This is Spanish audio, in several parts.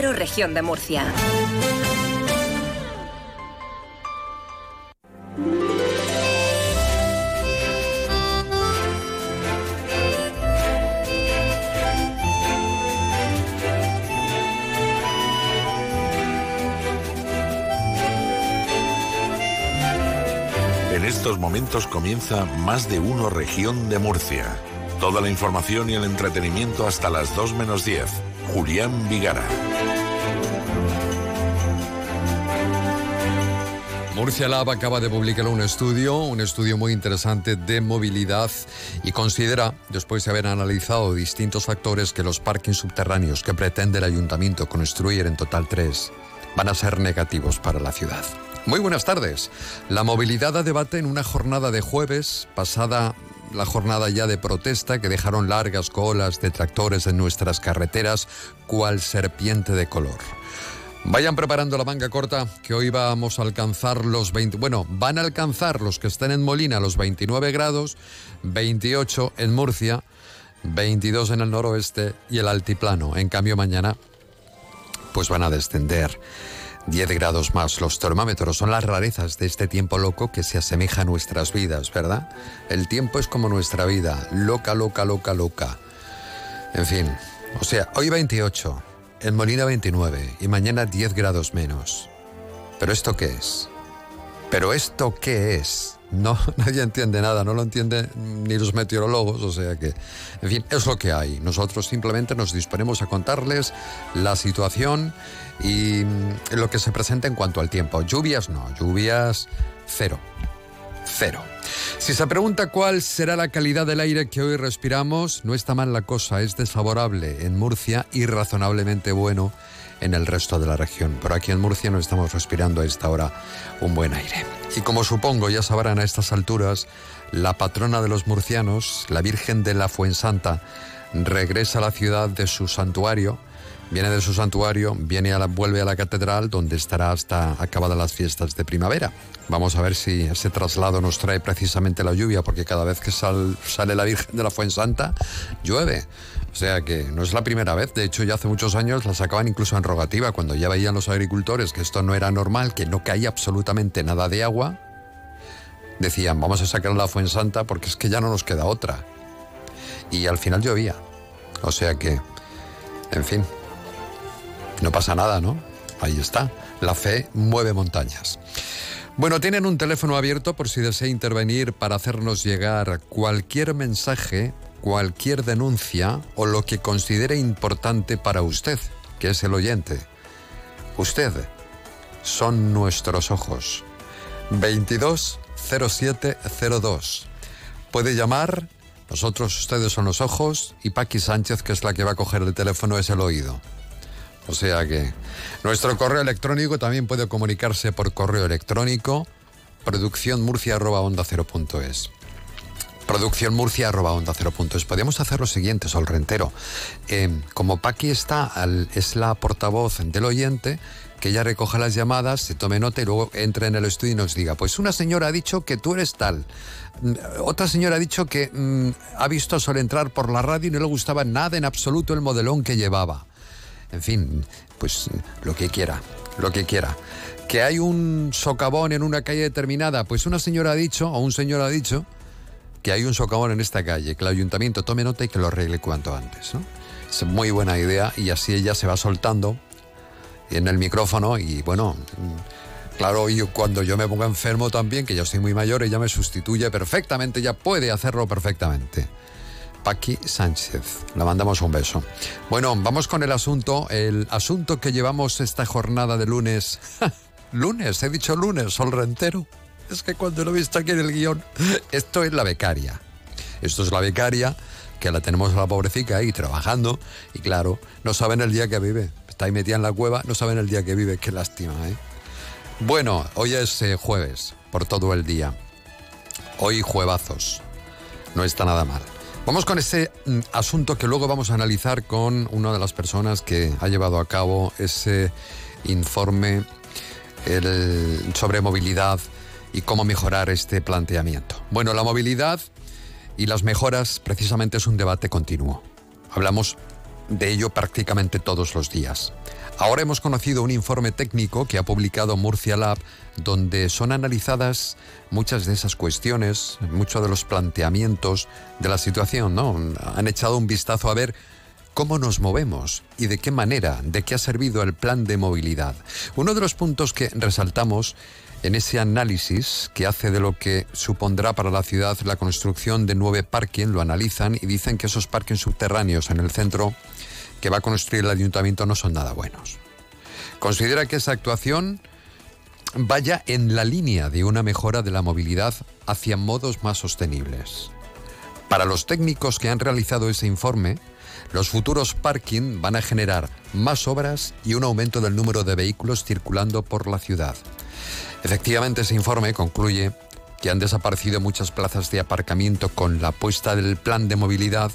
Región de Murcia. En estos momentos comienza Más de Uno Región de Murcia. Toda la información y el entretenimiento hasta las 2 menos 10. Julián Vigara. Murcia Lab acaba de publicar un estudio, un estudio muy interesante de movilidad y considera, después de haber analizado distintos factores, que los parkings subterráneos que pretende el ayuntamiento construir en total tres van a ser negativos para la ciudad. Muy buenas tardes. La movilidad a debate en una jornada de jueves, pasada la jornada ya de protesta que dejaron largas colas de tractores en nuestras carreteras, cual serpiente de color. Vayan preparando la manga corta, que hoy vamos a alcanzar los 20. Bueno, van a alcanzar los que estén en Molina los 29 grados, 28 en Murcia, 22 en el noroeste y el altiplano. En cambio, mañana, pues van a descender. 10 grados más. Los termómetros son las rarezas de este tiempo loco que se asemeja a nuestras vidas, ¿verdad? El tiempo es como nuestra vida, loca, loca, loca, loca. En fin, o sea, hoy 28, en Molina 29 y mañana 10 grados menos. ¿Pero esto qué es? ¿Pero esto qué es? No, nadie entiende nada, no lo entienden ni los meteorólogos, o sea que, en fin, es lo que hay. Nosotros simplemente nos disponemos a contarles la situación y mm, lo que se presenta en cuanto al tiempo. Lluvias no, lluvias cero. Cero. Si se pregunta cuál será la calidad del aire que hoy respiramos, no está mal la cosa, es desfavorable en Murcia y razonablemente bueno en el resto de la región. Pero aquí en Murcia no estamos respirando a esta hora un buen aire. Y como supongo ya sabrán a estas alturas, la patrona de los murcianos, la Virgen de la Fuensanta, regresa a la ciudad de su santuario, viene de su santuario, viene a la, vuelve a la catedral donde estará hasta acabadas las fiestas de primavera. Vamos a ver si ese traslado nos trae precisamente la lluvia, porque cada vez que sale la Virgen de la Fuensanta, llueve. O sea que no es la primera vez, de hecho ya hace muchos años la sacaban incluso en rogativa, cuando ya veían los agricultores que esto no era normal, que no caía absolutamente nada de agua, decían, vamos a sacar la Fuensanta porque es que ya no nos queda otra. Y al final llovía. O sea que, en fin, no pasa nada, ¿no? Ahí está. La fe mueve montañas. Bueno, tienen un teléfono abierto por si desea intervenir para hacernos llegar cualquier mensaje, cualquier denuncia o lo que considere importante para usted, que es el oyente. Usted son nuestros ojos. 220702. Puede llamar, nosotros ustedes son los ojos y Paqui Sánchez, que es la que va a coger el teléfono, es el oído. O sea que nuestro correo electrónico también puede comunicarse por correo electrónico producciónmurcia.onda0.es. Producciónmurcia.onda0.es. Podríamos hacer lo siguiente, Sol Rentero. Eh, como Paqui está, es la portavoz del oyente, que ella recoja las llamadas, se tome nota y luego entre en el estudio y nos diga, pues una señora ha dicho que tú eres tal, mm, otra señora ha dicho que mm, ha visto a Sol entrar por la radio y no le gustaba nada en absoluto el modelón que llevaba en fin, pues lo que quiera, lo que quiera. Que hay un socavón en una calle determinada, pues una señora ha dicho, o un señor ha dicho, que hay un socavón en esta calle, que el ayuntamiento tome nota y que lo arregle cuanto antes. Es muy buena idea y así ella se va soltando en el micrófono y bueno, claro, cuando yo me ponga enfermo también, que ya estoy muy mayor, ella me sustituye perfectamente, ella puede hacerlo perfectamente. Paqui Sánchez. Le mandamos un beso. Bueno, vamos con el asunto. El asunto que llevamos esta jornada de lunes. lunes, he dicho lunes, sol rentero. Es que cuando lo he visto aquí en el guion, esto es la becaria. Esto es la becaria, que la tenemos a la pobrecita ahí trabajando. Y claro, no saben el día que vive. Está ahí metida en la cueva, no saben el día que vive. Qué lástima, ¿eh? Bueno, hoy es eh, jueves, por todo el día. Hoy juevazos. No está nada mal. Vamos con ese mm, asunto que luego vamos a analizar con una de las personas que ha llevado a cabo ese informe sobre movilidad y cómo mejorar este planteamiento. Bueno, la movilidad y las mejoras precisamente es un debate continuo. Hablamos de ello prácticamente todos los días. Ahora hemos conocido un informe técnico que ha publicado Murcia Lab donde son analizadas muchas de esas cuestiones, muchos de los planteamientos de la situación, ¿no? Han echado un vistazo a ver cómo nos movemos y de qué manera, de qué ha servido el plan de movilidad. Uno de los puntos que resaltamos en ese análisis que hace de lo que supondrá para la ciudad la construcción de nueve parking, lo analizan y dicen que esos parking subterráneos en el centro que va a construir el ayuntamiento no son nada buenos. Considera que esa actuación vaya en la línea de una mejora de la movilidad hacia modos más sostenibles. Para los técnicos que han realizado ese informe, los futuros parking van a generar más obras y un aumento del número de vehículos circulando por la ciudad. Efectivamente, ese informe concluye que han desaparecido muchas plazas de aparcamiento con la puesta del plan de movilidad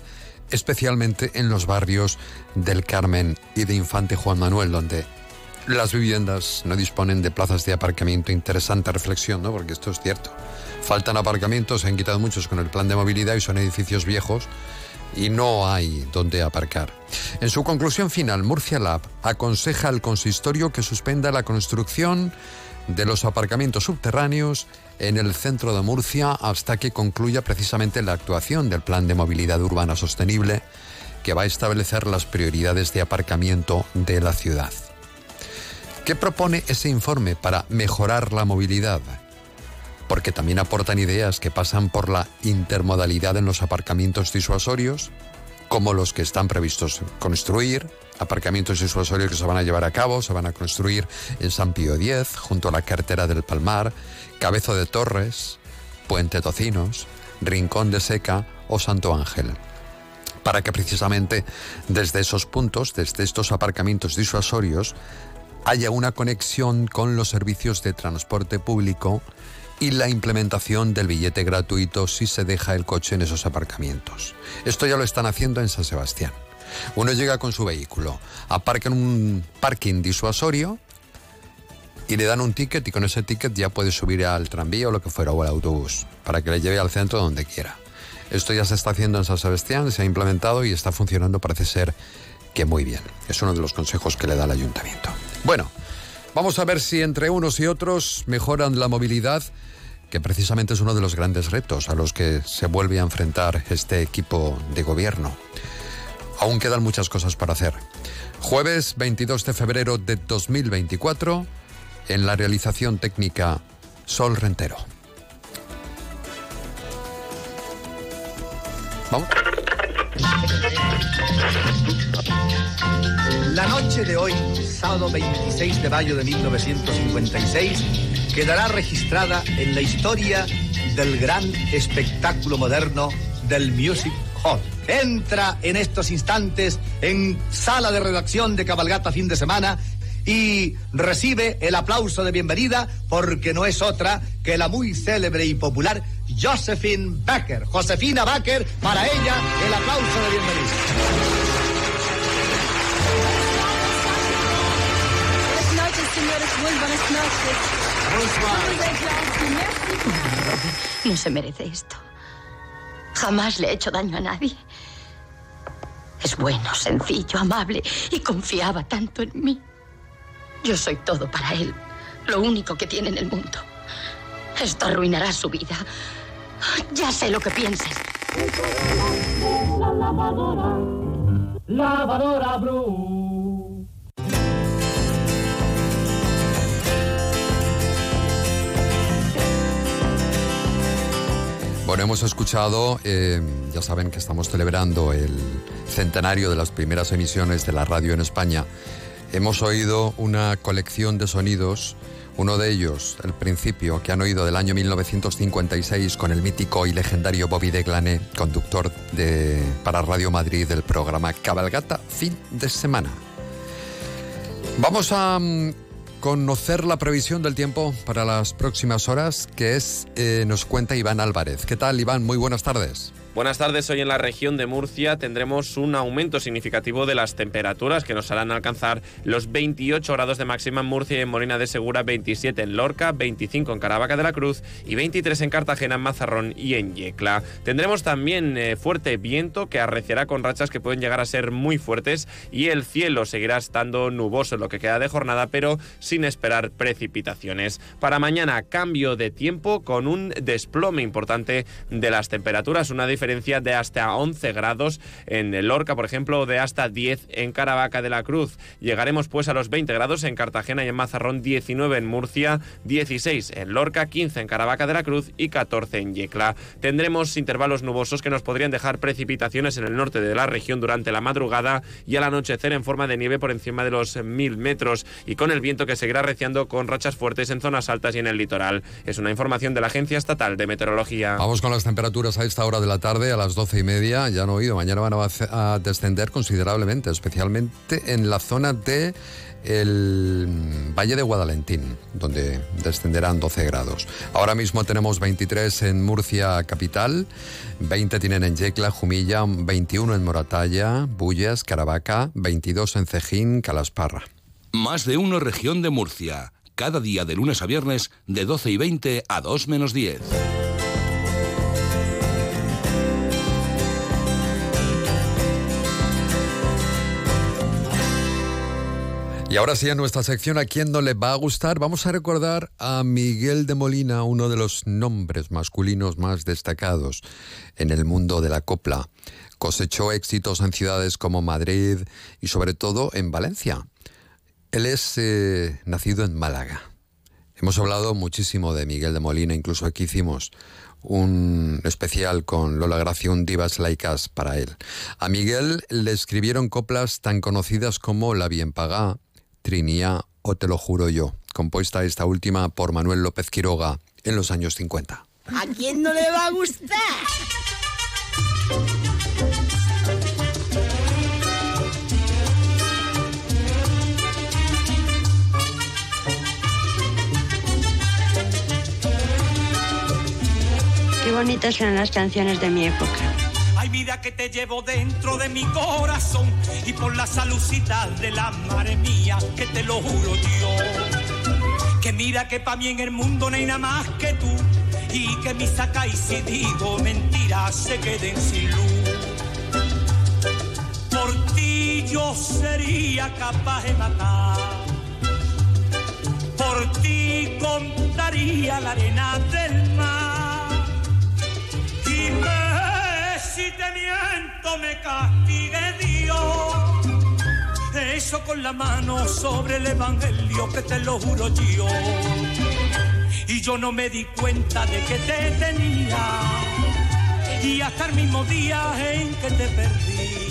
especialmente en los barrios del Carmen y de Infante Juan Manuel, donde las viviendas no disponen de plazas de aparcamiento. Interesante reflexión, ¿no? Porque esto es cierto. Faltan aparcamientos, se han quitado muchos con el plan de movilidad y son edificios viejos y no hay donde aparcar. En su conclusión final, Murcia Lab aconseja al consistorio que suspenda la construcción de los aparcamientos subterráneos en el centro de Murcia hasta que concluya precisamente la actuación del Plan de Movilidad Urbana Sostenible que va a establecer las prioridades de aparcamiento de la ciudad. ¿Qué propone ese informe para mejorar la movilidad? Porque también aportan ideas que pasan por la intermodalidad en los aparcamientos disuasorios, como los que están previstos construir, aparcamientos disuasorios que se van a llevar a cabo, se van a construir en San Pío X, junto a la cartera del Palmar, Cabezo de Torres, Puente Tocinos, Rincón de Seca o Santo Ángel. Para que precisamente desde esos puntos, desde estos aparcamientos disuasorios, haya una conexión con los servicios de transporte público y la implementación del billete gratuito si se deja el coche en esos aparcamientos. Esto ya lo están haciendo en San Sebastián. Uno llega con su vehículo, aparca en un parking disuasorio y le dan un ticket y con ese ticket ya puede subir al tranvía o lo que fuera o al autobús para que le lleve al centro donde quiera. Esto ya se está haciendo en San Sebastián, se ha implementado y está funcionando, parece ser que muy bien. Es uno de los consejos que le da el ayuntamiento. Bueno, vamos a ver si entre unos y otros mejoran la movilidad, que precisamente es uno de los grandes retos a los que se vuelve a enfrentar este equipo de gobierno. Aún quedan muchas cosas para hacer. Jueves 22 de febrero de 2024, en la realización técnica Sol Rentero. Vamos. La noche de hoy, sábado 26 de mayo de 1956, quedará registrada en la historia del gran espectáculo moderno del Music Entra en estos instantes en sala de redacción de Cabalgata fin de semana y recibe el aplauso de bienvenida porque no es otra que la muy célebre y popular Josephine Becker. Josefina Becker, para ella el aplauso de bienvenida. Buenas noches, señores. Muy buenas noches. No se merece esto. Jamás le he hecho daño a nadie. Es bueno, sencillo, amable y confiaba tanto en mí. Yo soy todo para él, lo único que tiene en el mundo. Esto arruinará su vida. Ya sé lo que piensas. La lavadora, lavadora Blue. Bueno, hemos escuchado, eh, ya saben que estamos celebrando el centenario de las primeras emisiones de la radio en España. Hemos oído una colección de sonidos uno de ellos, el principio, que han oído del año 1956 con el mítico y legendario Bobby de Glané, conductor de, para Radio Madrid del programa Cabalgata Fin de Semana. Vamos a mm, conocer la previsión del tiempo para las próximas horas, que es, eh, nos cuenta Iván Álvarez. ¿Qué tal, Iván? Muy buenas tardes. Buenas tardes, hoy en la región de Murcia tendremos un aumento significativo de las temperaturas que nos harán alcanzar los 28 grados de máxima en Murcia y en Molina de Segura, 27 en Lorca, 25 en Caravaca de la Cruz y 23 en Cartagena, en Mazarrón y en Yecla. Tendremos también eh, fuerte viento que arreciará con rachas que pueden llegar a ser muy fuertes y el cielo seguirá estando nuboso en lo que queda de jornada, pero sin esperar precipitaciones. Para mañana, cambio de tiempo con un desplome importante de las temperaturas, una diferencia diferencia de hasta 11 grados en Lorca, por ejemplo, de hasta 10 en Caravaca de la Cruz. Llegaremos pues a los 20 grados en Cartagena y en Mazarrón, 19 en Murcia, 16 en Lorca, 15 en Caravaca de la Cruz y 14 en Yecla. Tendremos intervalos nubosos que nos podrían dejar precipitaciones en el norte de la región durante la madrugada y al anochecer en forma de nieve por encima de los 1000 metros y con el viento que seguirá reciando con rachas fuertes en zonas altas y en el litoral. Es una información de la Agencia Estatal de Meteorología. Vamos con las temperaturas a esta hora de la tarde a las doce y media, ya han oído, mañana van a, descender considerablemente, especialmente en la zona de el Valle de Guadalentín, donde descenderán 12 grados. Ahora mismo tenemos 23 en Murcia capital, 20 tienen en Yecla, Jumilla, 21 en Moratalla, Bullas, Caravaca, 22 en Cejín, Calasparra. Más de uno región de Murcia, cada día de lunes a viernes de 12 y 20 a 2 menos 10. Y ahora sí, en nuestra sección, ¿a quién no le va a gustar? Vamos a recordar a Miguel de Molina, uno de los nombres masculinos más destacados en el mundo de la copla. Cosechó éxitos en ciudades como Madrid y sobre todo en Valencia. Él es eh, nacido en Málaga. Hemos hablado muchísimo de Miguel de Molina, incluso aquí hicimos un especial con Lola Gracia, un Divas Laicas para él. A Miguel le escribieron coplas tan conocidas como La Bien Pagá, Trinía o Te lo juro yo, compuesta esta última por Manuel López Quiroga en los años 50. ¿A quién no le va a gustar? Qué bonitas eran las canciones de mi época. Ay, mira que te llevo dentro de mi corazón y por la saludcita de la madre mía, que te lo juro yo. Que mira que pa' mí en el mundo no hay nada más que tú y que mi saca y si digo mentiras se queden sin luz. Por ti yo sería capaz de matar. Por ti contaría la arena del mar. Y si te miento me castigue Dios. Eso con la mano sobre el evangelio que te lo juro yo. Y yo no me di cuenta de que te tenía. Y hasta el mismo día en que te perdí.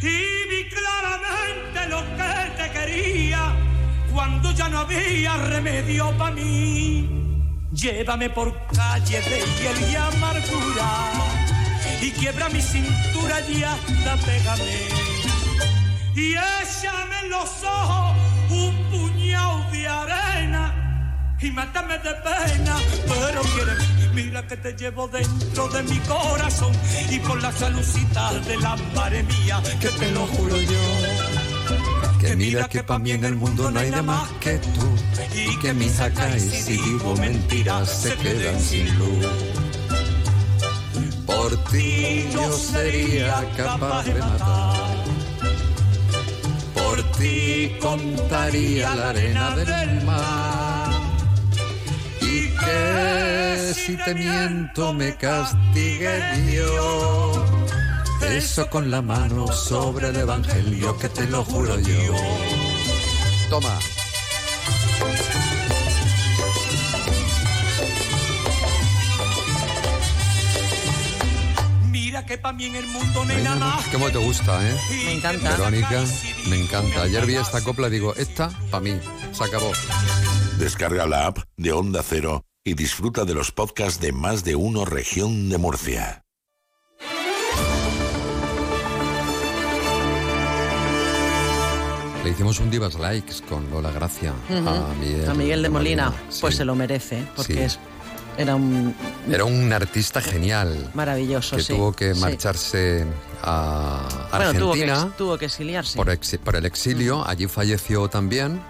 Y vi claramente lo que te quería cuando ya no había remedio para mí. Llévame por calle de hiel y amargura y quiebra mi cintura y hasta pégame. Y échame en los ojos un puñado de arena y mátame de pena, pero quiere y mira que te llevo dentro de mi corazón y por la saludcita de la madre mía, que te lo juro yo. Que mira que para mí en el mundo no hay nada más que tú y que mis acá y si digo mentiras se quedan sin luz. Por ti yo sería capaz de matar. Por ti contaría la arena del mar. Y que si te miento me castigue Dios. Eso con la mano sobre el evangelio que te lo juro yo. Toma. Que para mí en el mundo no hay nada más. ¿Cómo te gusta, eh? Me encanta. Verónica, me encanta. Ayer vi esta copla y digo, esta para mí. Se acabó. Descarga la app de Onda Cero y disfruta de los podcasts de más de uno región de Murcia. Le hicimos un Divas Likes con Lola Gracia a, Miguel, a Miguel de Molina. Pues se lo merece, porque es Era un Era un artista genial maravilloso, que sí. tuvo que sí. marcharse a Bueno, tuvo que, Argentina ex- tuvo que exiliarse. por, exi- por el exilio. Allí falleció también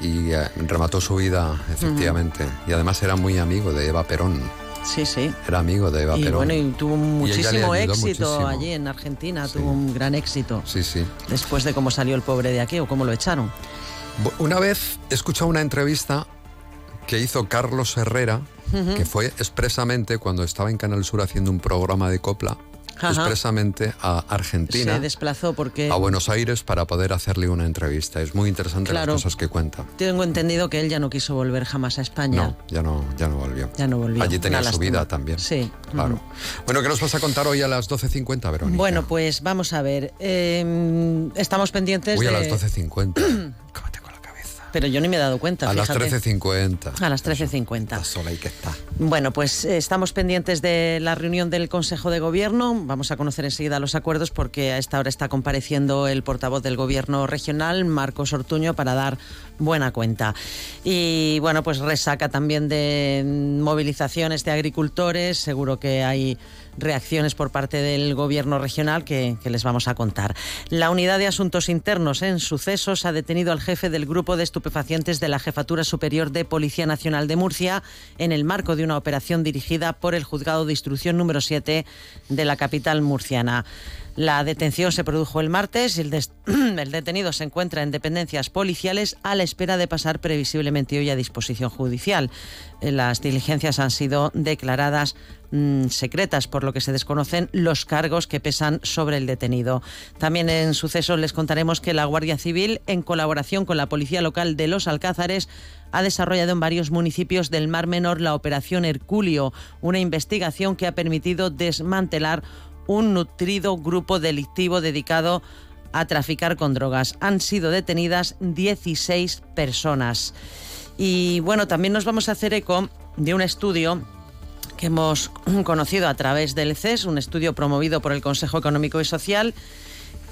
y eh, remató su vida, efectivamente. Y además era muy amigo de Eva Perón. Sí, sí. Era amigo de Eva Y Perón. bueno, y tuvo muchísimo éxito muchísimo. allí en Argentina, tuvo un gran éxito. Sí, sí. Después de cómo salió el pobre de aquí o cómo lo echaron. Una vez he escuchado una entrevista que hizo Carlos Herrera, que fue expresamente cuando estaba en Canal Sur haciendo un programa de copla, Ajá. expresamente a Argentina, Se desplazó porque a Buenos Aires para poder hacerle una entrevista. Es muy interesante Claro. las cosas que cuenta. tengo entendido que él ya no quiso volver jamás a España. No, ya no, ya no volvió. Ya no volvió. Allí tenía su vida también. Sí. Claro. Bueno, ¿qué nos vas a contar hoy a las 12.50, Verónica? Bueno, pues vamos a ver. eh, estamos pendientes a de... las 12.50. Pero yo ni me he dado cuenta, a las fíjate. 13.50. A las 13.50. sola hay que estar. Bueno, pues eh, estamos pendientes de la reunión del Consejo de Gobierno. Vamos a conocer enseguida los acuerdos porque a esta hora está compareciendo el portavoz del Gobierno regional, Marcos Ortuño, para dar buena cuenta. Y bueno, pues resaca también de movilizaciones de agricultores. Seguro que hay reacciones por parte del Gobierno regional que, les vamos a contar. La Unidad de Asuntos Internos en Sucesos ha detenido al jefe del grupo de estupefacientes de la Jefatura Superior de Policía Nacional de Murcia en el marco de una operación dirigida por el Juzgado de Instrucción número 7 de la capital murciana. La detención se produjo el martes y el, detenido se encuentra en dependencias policiales a la espera de pasar previsiblemente hoy a disposición judicial. Eh, Las diligencias han sido declaradas mm, secretas, por lo que se desconocen los cargos que pesan sobre el detenido. También en sucesos les contaremos que la Guardia Civil, en colaboración con la Policía Local de Los Alcázares, ha desarrollado en varios municipios del Mar Menor la Operación Herculio, una investigación que ha permitido desmantelar un nutrido grupo delictivo dedicado a traficar con drogas. Han sido detenidas 16 personas. Y bueno, también nos vamos a hacer eco de un estudio que hemos conocido a través del CES, un estudio promovido por el Consejo Económico y Social.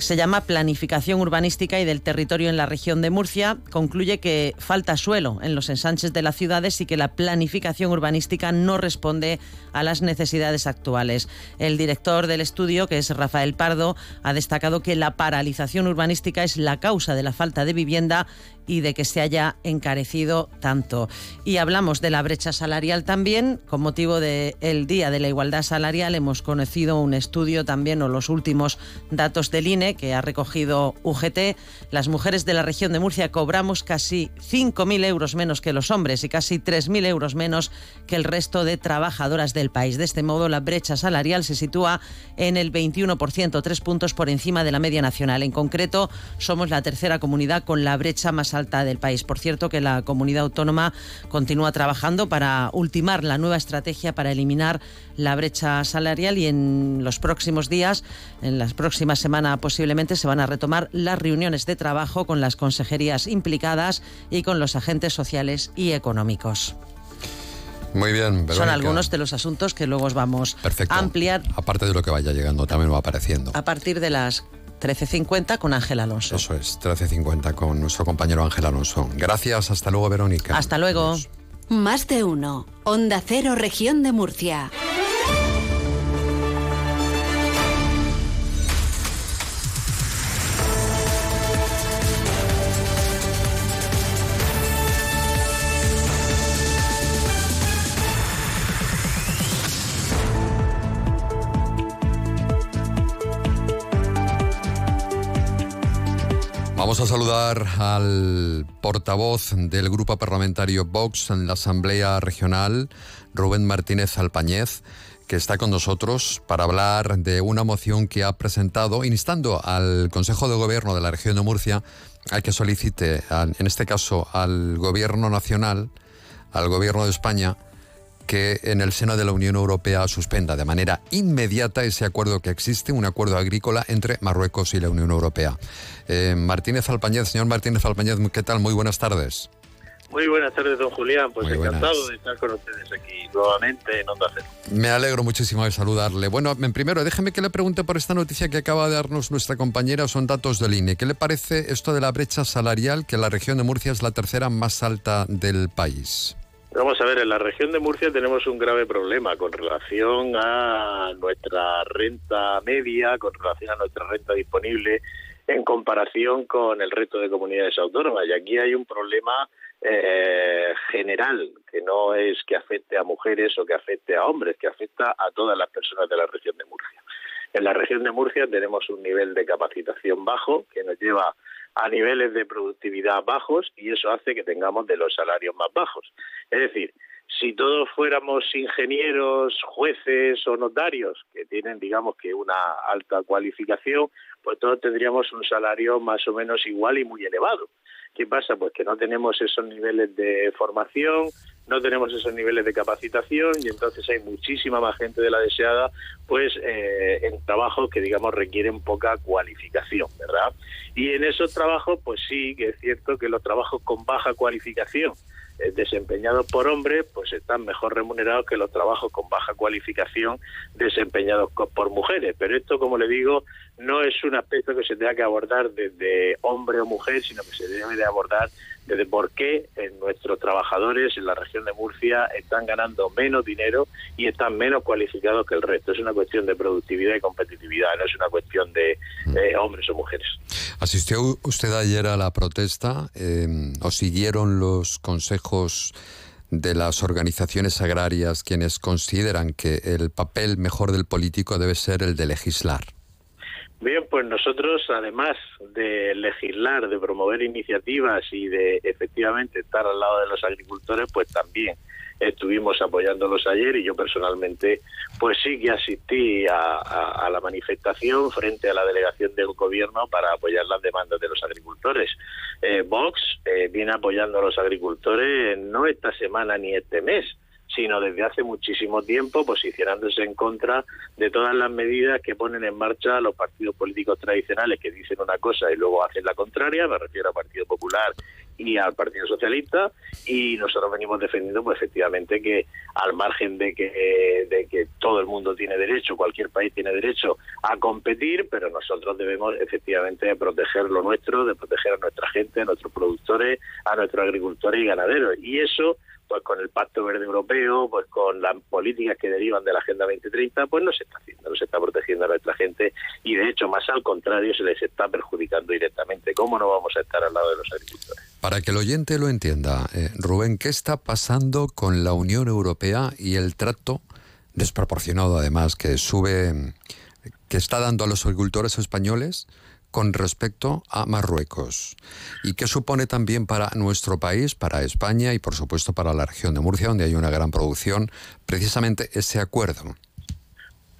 Se llama Planificación Urbanística y del Territorio en la región de Murcia. Concluye que falta suelo en los ensanches de las ciudades y que la planificación urbanística no responde a las necesidades actuales. El director del estudio, que es Rafael Pardo, ha destacado que la paralización urbanística es la causa de la falta de vivienda y de que se haya encarecido tanto. Y hablamos de la brecha salarial también. Con motivo del Día de la Igualdad Salarial hemos conocido un estudio también o los últimos datos del INE que ha recogido UGT. Las mujeres de la región de Murcia cobramos casi 5.000 euros menos que los hombres y casi 3.000 euros menos que el resto de trabajadoras del país. De este modo, la brecha salarial se sitúa en el 21%, tres puntos por encima de la media nacional. En concreto, somos la tercera comunidad con la brecha más alta del país. Por cierto, que la comunidad autónoma continúa trabajando para ultimar la nueva estrategia para eliminar la brecha salarial y en los próximos días, en las próximas semanas posiblemente, se van a retomar las reuniones de trabajo con las consejerías implicadas y con los agentes sociales y económicos. Muy bien, Son Verónica. algunos de los asuntos que luego os vamos Perfecto. a ampliar Aparte de lo que vaya llegando, también va apareciendo. a partir de las 13.50 con Ángel Alonso. Eso es, 13.50 con nuestro compañero Ángel Alonso. Gracias, hasta luego, Verónica. Hasta luego. Más de uno. Onda Cero, región de Murcia. A saludar al portavoz del grupo parlamentario Vox en la Asamblea Regional, Rubén Martínez Alpañez, que está con nosotros para hablar de una moción que ha presentado instando al Consejo de Gobierno de la región de Murcia a que solicite, en este caso al Gobierno Nacional, al Gobierno de España, que en el seno de la Unión Europea suspenda de manera inmediata ese acuerdo que existe, un acuerdo agrícola entre Marruecos y la Unión Europea. Eh, Martínez Alpañez, señor Martínez Alpañez, ¿qué tal? Muy buenas tardes. Muy buenas tardes, don Julián. Pues Muy buenas. encantado de estar con ustedes aquí nuevamente en Onda Cero. Me alegro muchísimo de saludarle. Bueno, en primero, déjeme que le pregunte por esta noticia que acaba de darnos nuestra compañera, son datos del INE. ¿Qué le parece esto de la brecha salarial, que la región de Murcia es la tercera más alta del país? Vamos a ver, en la región de Murcia tenemos un grave problema con relación a nuestra renta media, con relación a nuestra renta disponible en comparación con el resto de comunidades autónomas. Y aquí hay un problema eh, general, que no es que afecte a mujeres o que afecte a hombres, que afecta a todas las personas de la región de Murcia. En la región de Murcia tenemos un nivel de capacitación bajo que nos lleva a niveles de productividad bajos y eso hace que tengamos de los salarios más bajos. Es decir, si todos fuéramos ingenieros, jueces o notarios que tienen, digamos que una alta cualificación, pues todos tendríamos un salario más o menos igual y muy elevado. ¿Qué pasa? Pues que no tenemos esos niveles de formación, no tenemos esos niveles de capacitación y entonces hay muchísima más gente de la deseada pues eh, en trabajos que digamos requieren poca cualificación, ¿verdad? Y en esos trabajos pues sí que es cierto que los trabajos con baja cualificación eh, desempeñados por hombres, pues están mejor remunerados que los trabajos con baja cualificación desempeñados por mujeres. Pero esto, como le digo, no es un aspecto que se tenga que abordar desde hombre o mujer, sino que se debe de abordar desde por qué nuestros trabajadores en la región de Murcia están ganando menos dinero y están menos cualificados que el resto. Es una cuestión de productividad y competitividad, no es una cuestión de eh, hombres o mujeres. ¿Asistió usted ayer a la protesta eh, o siguieron los consejos de las organizaciones agrarias quienes consideran que el papel mejor del político debe ser el de legislar? Bien, pues nosotros, además de legislar, de promover iniciativas y de efectivamente estar al lado de los agricultores, pues también estuvimos apoyándolos ayer y yo personalmente, pues sí que asistí a, la manifestación frente a la delegación del gobierno para apoyar las demandas de los agricultores. Eh, Vox eh, viene apoyando a los agricultores no esta semana ni este mes, sino desde hace muchísimo tiempo posicionándose en contra de todas las medidas que ponen en marcha los partidos políticos tradicionales que dicen una cosa y luego hacen la contraria, me refiero al Partido Popular y al Partido Socialista. Y nosotros venimos defendiendo pues efectivamente que al margen de que de que todo el mundo tiene derecho, cualquier país tiene derecho a competir, pero nosotros debemos efectivamente proteger lo nuestro, de proteger a nuestra gente, a nuestros productores, a nuestros agricultores y ganaderos. Y eso pues con el Pacto Verde Europeo, pues con las políticas que derivan de la Agenda 2030, pues no se está haciendo, no se está protegiendo a nuestra gente y de hecho más al contrario se les está perjudicando directamente. ¿Cómo no vamos a estar al lado de los agricultores? Para que el oyente lo entienda, eh, Rubén, ¿qué está pasando con la Unión Europea y el trato desproporcionado además que sube, que está dando a los agricultores españoles? Con respecto a Marruecos y qué supone también para nuestro país, para España y por supuesto para la región de Murcia, donde hay una gran producción, precisamente ese acuerdo.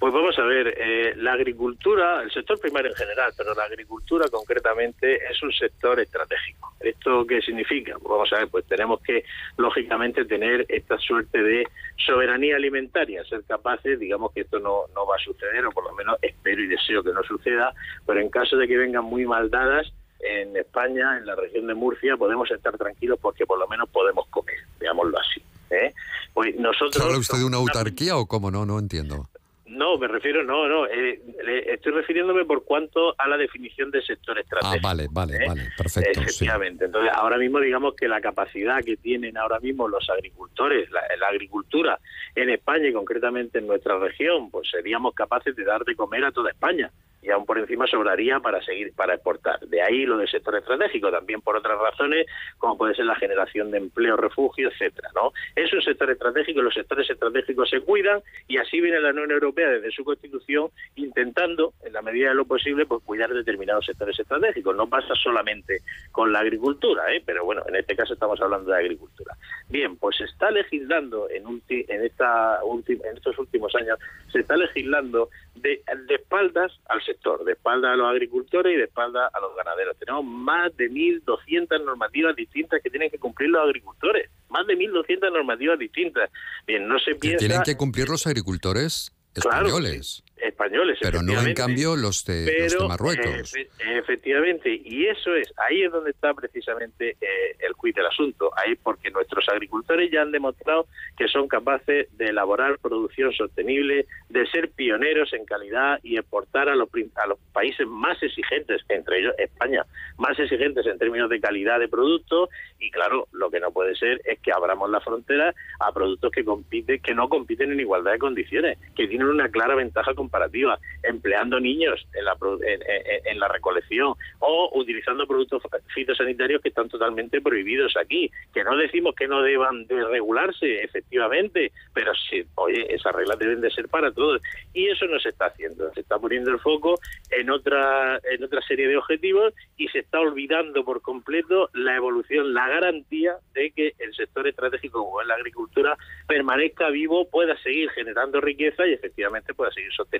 Pues vamos a ver, eh, la agricultura, el sector primario en general, pero la agricultura concretamente es un sector estratégico. ¿Esto qué significa? Pues vamos a ver, pues tenemos que, lógicamente, tener esta suerte de soberanía alimentaria, ser capaces, digamos que esto no, no va a suceder, o por lo menos espero y deseo que no suceda, pero en caso de que vengan muy mal dadas, en España, en la región de Murcia, podemos estar tranquilos porque por lo menos podemos comer, veámoslo así. ¿eh? Pues nosotros... ¿Habla usted de una autarquía o cómo no? No entiendo. No, me refiero, no, no, eh, estoy refiriéndome por cuanto a la definición de sector estratégico. Ah, vale, vale, ¿eh? vale, perfecto. Efectivamente. Entonces, ahora mismo, digamos que la capacidad que tienen ahora mismo los agricultores, la, la, agricultura en España y concretamente en nuestra región, pues seríamos capaces de dar de comer a toda España y aún por encima sobraría para seguir para exportar. De ahí lo del sector estratégico, también por otras razones, como puede ser la generación de empleo, refugio, etcétera, ¿no? Es un sector estratégico los sectores estratégicos se cuidan y así viene la Unión Europea desde su constitución intentando, en la medida de lo posible, pues cuidar determinados sectores estratégicos. No pasa solamente con la agricultura, ¿eh? pero bueno, en este caso estamos hablando de agricultura. Bien, pues se está legislando en, en, esta en estos últimos años, se está legislando de, de espaldas al sector sector, de espalda a los agricultores y de espalda a los ganaderos. Tenemos más de 1.200 normativas distintas que tienen que cumplir los agricultores. Más de 1.200 normativas distintas. Bien, no se piensa... ¿Que tienen que cumplir los agricultores españoles? Españoles. Pero no en cambio los de, los de Marruecos. eh, efe- efectivamente, y eso es, ahí es donde está precisamente eh, el quid del asunto, ahí porque nuestros agricultores ya han demostrado que son capaces de elaborar producción sostenible, de ser pioneros en calidad y exportar a los, a los países más exigentes, entre ellos España, más exigentes en términos de calidad de productos, y claro, lo que no puede ser es que abramos la frontera a productos que compiten, que no compiten en igualdad de condiciones, que tienen una clara ventaja comparativa, empleando niños en la, en, en- en la recolección o utilizando productos fitosanitarios que están totalmente prohibidos aquí. Que no decimos que no deban de regularse, efectivamente, pero sí, oye, esas reglas deben de ser para todos. Y eso no se está haciendo. Se está poniendo el foco en otra, en otra serie de objetivos y se está olvidando por completo la evolución, la garantía de que el sector estratégico como es la agricultura permanezca vivo, pueda seguir generando riqueza y efectivamente pueda seguir sosteniendo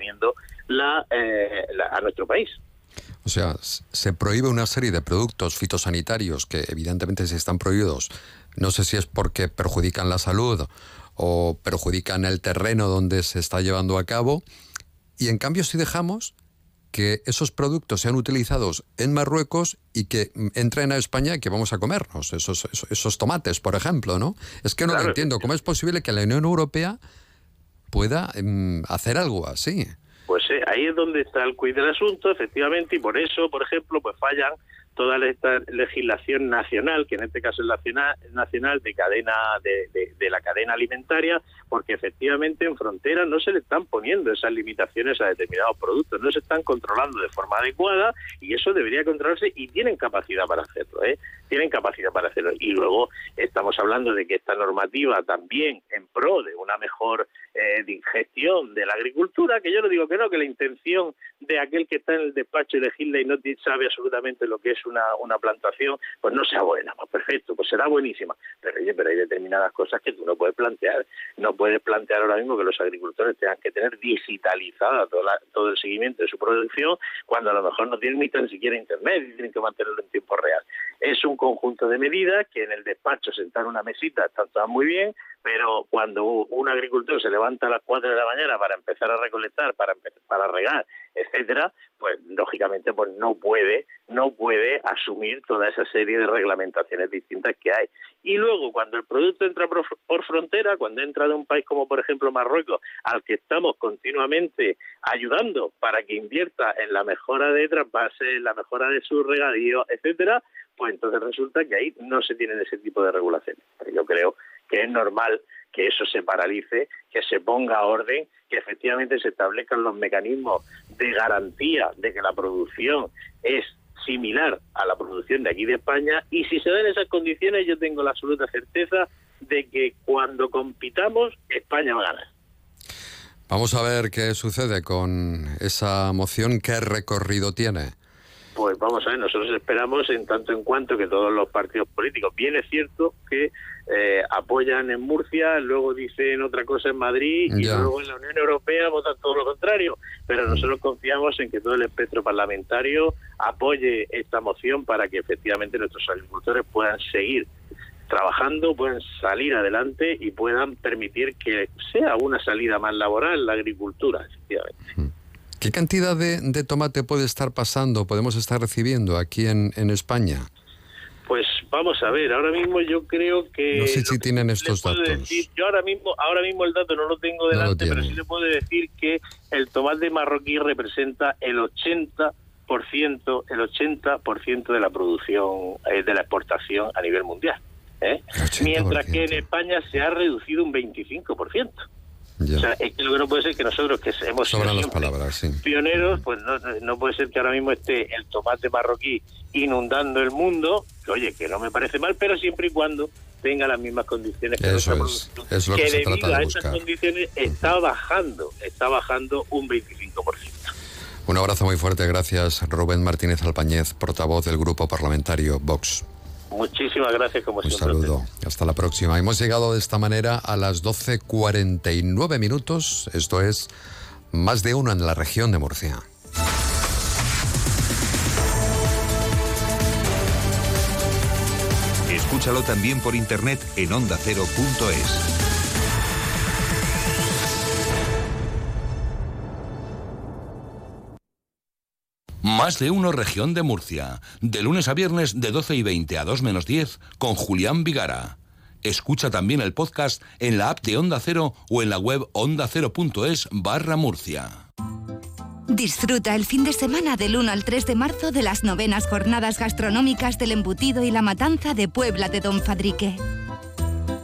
la, eh, la- a nuestro país. O sea, se prohíbe una serie de productos fitosanitarios que evidentemente si están prohibidos, no sé si es porque perjudican la salud o perjudican el terreno donde se está llevando a cabo, y en cambio si dejamos que esos productos sean utilizados en Marruecos y que mm, entren a España y que vamos a comernos, esos, esos, esos tomates, por ejemplo, ¿no? Es que no lo entiendo. ¿Cómo es posible que la Unión Europea pueda mm, hacer algo así? Pues eh, ahí es donde está el quid del asunto, efectivamente, y por eso, por ejemplo, pues fallan toda esta legislación nacional, que en este caso es nacional, nacional de cadena de, la cadena alimentaria, porque efectivamente en fronteras no se le están poniendo esas limitaciones a determinados productos, no se están controlando de forma adecuada y eso debería controlarse y tienen capacidad para hacerlo, ¿eh? tienen capacidad para hacerlo. Y luego estamos hablando de que esta normativa también en pro de una mejor eh, de gestión de la agricultura, que yo no digo que no, que la intención de aquel que está en el despacho y legisla y no sabe absolutamente lo que es una, una plantación, pues no sea buena, pues perfecto, pues será buenísima. Pero oye, pero hay determinadas cosas que tú no puedes plantear. No puedes plantear ahora mismo que los agricultores tengan que tener digitalizada toda la- todo el seguimiento de su producción cuando a lo mejor no tienen ni tan siquiera internet y tienen que mantenerlo en tiempo real. Es un conjunto de medidas que en el despacho sentar una mesita están todas muy bien, pero cuando un agricultor se levanta a las 4 de la mañana para empezar a recolectar, para para regar, etcétera, pues lógicamente pues no puede no puede asumir toda esa serie de reglamentaciones distintas que hay. Y luego cuando el producto entra por, por frontera, cuando entra de un país como por ejemplo Marruecos, al que estamos continuamente ayudando para que invierta en la mejora de trasvase, en la mejora de su regadío, etcétera, pues entonces resulta que ahí no se tienen ese tipo de regulaciones. Yo creo que es normal que eso se paralice, que se ponga orden, que efectivamente se establezcan los mecanismos de garantía de que la producción es similar a la producción de aquí de España y si se dan esas condiciones yo tengo la absoluta certeza de que cuando compitamos España va a ganar. Vamos a ver qué sucede con esa moción, qué recorrido tiene. Pues vamos a ver, nosotros esperamos en tanto en cuanto que todos los partidos políticos, bien es cierto que eh, apoyan en Murcia, luego dicen otra cosa en Madrid y Ya. luego en la Unión Europea votan todo lo contrario, pero nosotros confiamos en que todo el espectro parlamentario apoye esta moción para que efectivamente nuestros agricultores puedan seguir trabajando, puedan salir adelante y puedan permitir que sea una salida más laboral la agricultura, efectivamente. ¿Qué cantidad de, de tomate puede estar pasando, podemos estar recibiendo aquí en, en España? Pues vamos a ver, ahora mismo yo creo que... No sé si tienen estos datos. decir- yo ahora mismo, ahora mismo el dato no lo tengo lo delante, pero sí le puedo decir que el tomate marroquí representa el 80% el 80% de la producción, eh, de la exportación a nivel mundial. ¿eh? Mientras que en España se ha reducido un 25%. Ya. O sea, es que lo que no puede ser que nosotros que hemos sido Sobran las siempre palabras, sí. pioneros, pues no, no puede ser que ahora mismo esté el tomate marroquí inundando el mundo, que oye, que no me parece mal, pero siempre y cuando tenga las mismas condiciones que Eso es, lo que se debido trata de a esas condiciones está bajando, está bajando un 25%. Un abrazo muy fuerte, gracias Rubén Martínez Alpañez, portavoz del grupo parlamentario Vox. Muchísimas gracias como Un siempre. saludo, hasta la próxima. Hemos llegado de esta manera a las 12.49 minutos, esto es más de uno en la región de Murcia. Escúchalo también por internet en ondacero.es. Más de uno región de Murcia. De lunes a viernes de 12 y 20 a 2 menos 10 con Julián Vigara. Escucha también el podcast en la app de Onda Cero o en la web ondacero.es barra Murcia. Disfruta el fin de semana del 1 al 3 de marzo de las novenas jornadas gastronómicas del embutido y la matanza de Puebla de Don Fadrique.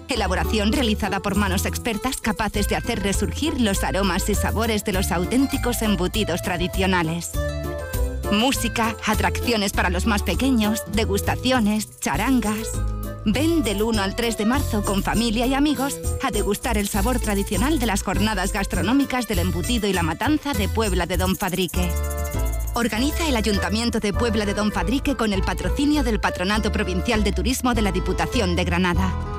Elaboración realizada por manos expertas capaces de hacer resurgir los aromas y sabores de los auténticos embutidos tradicionales. Música, atracciones para los más pequeños, degustaciones, charangas. Ven del 1 al 3 de marzo con familia y amigos a degustar el sabor tradicional de las jornadas gastronómicas del embutido y la matanza de Puebla de Don Fadrique. Organiza el Ayuntamiento de Puebla de Don Fadrique con el patrocinio del Patronato Provincial de Turismo de la Diputación de Granada.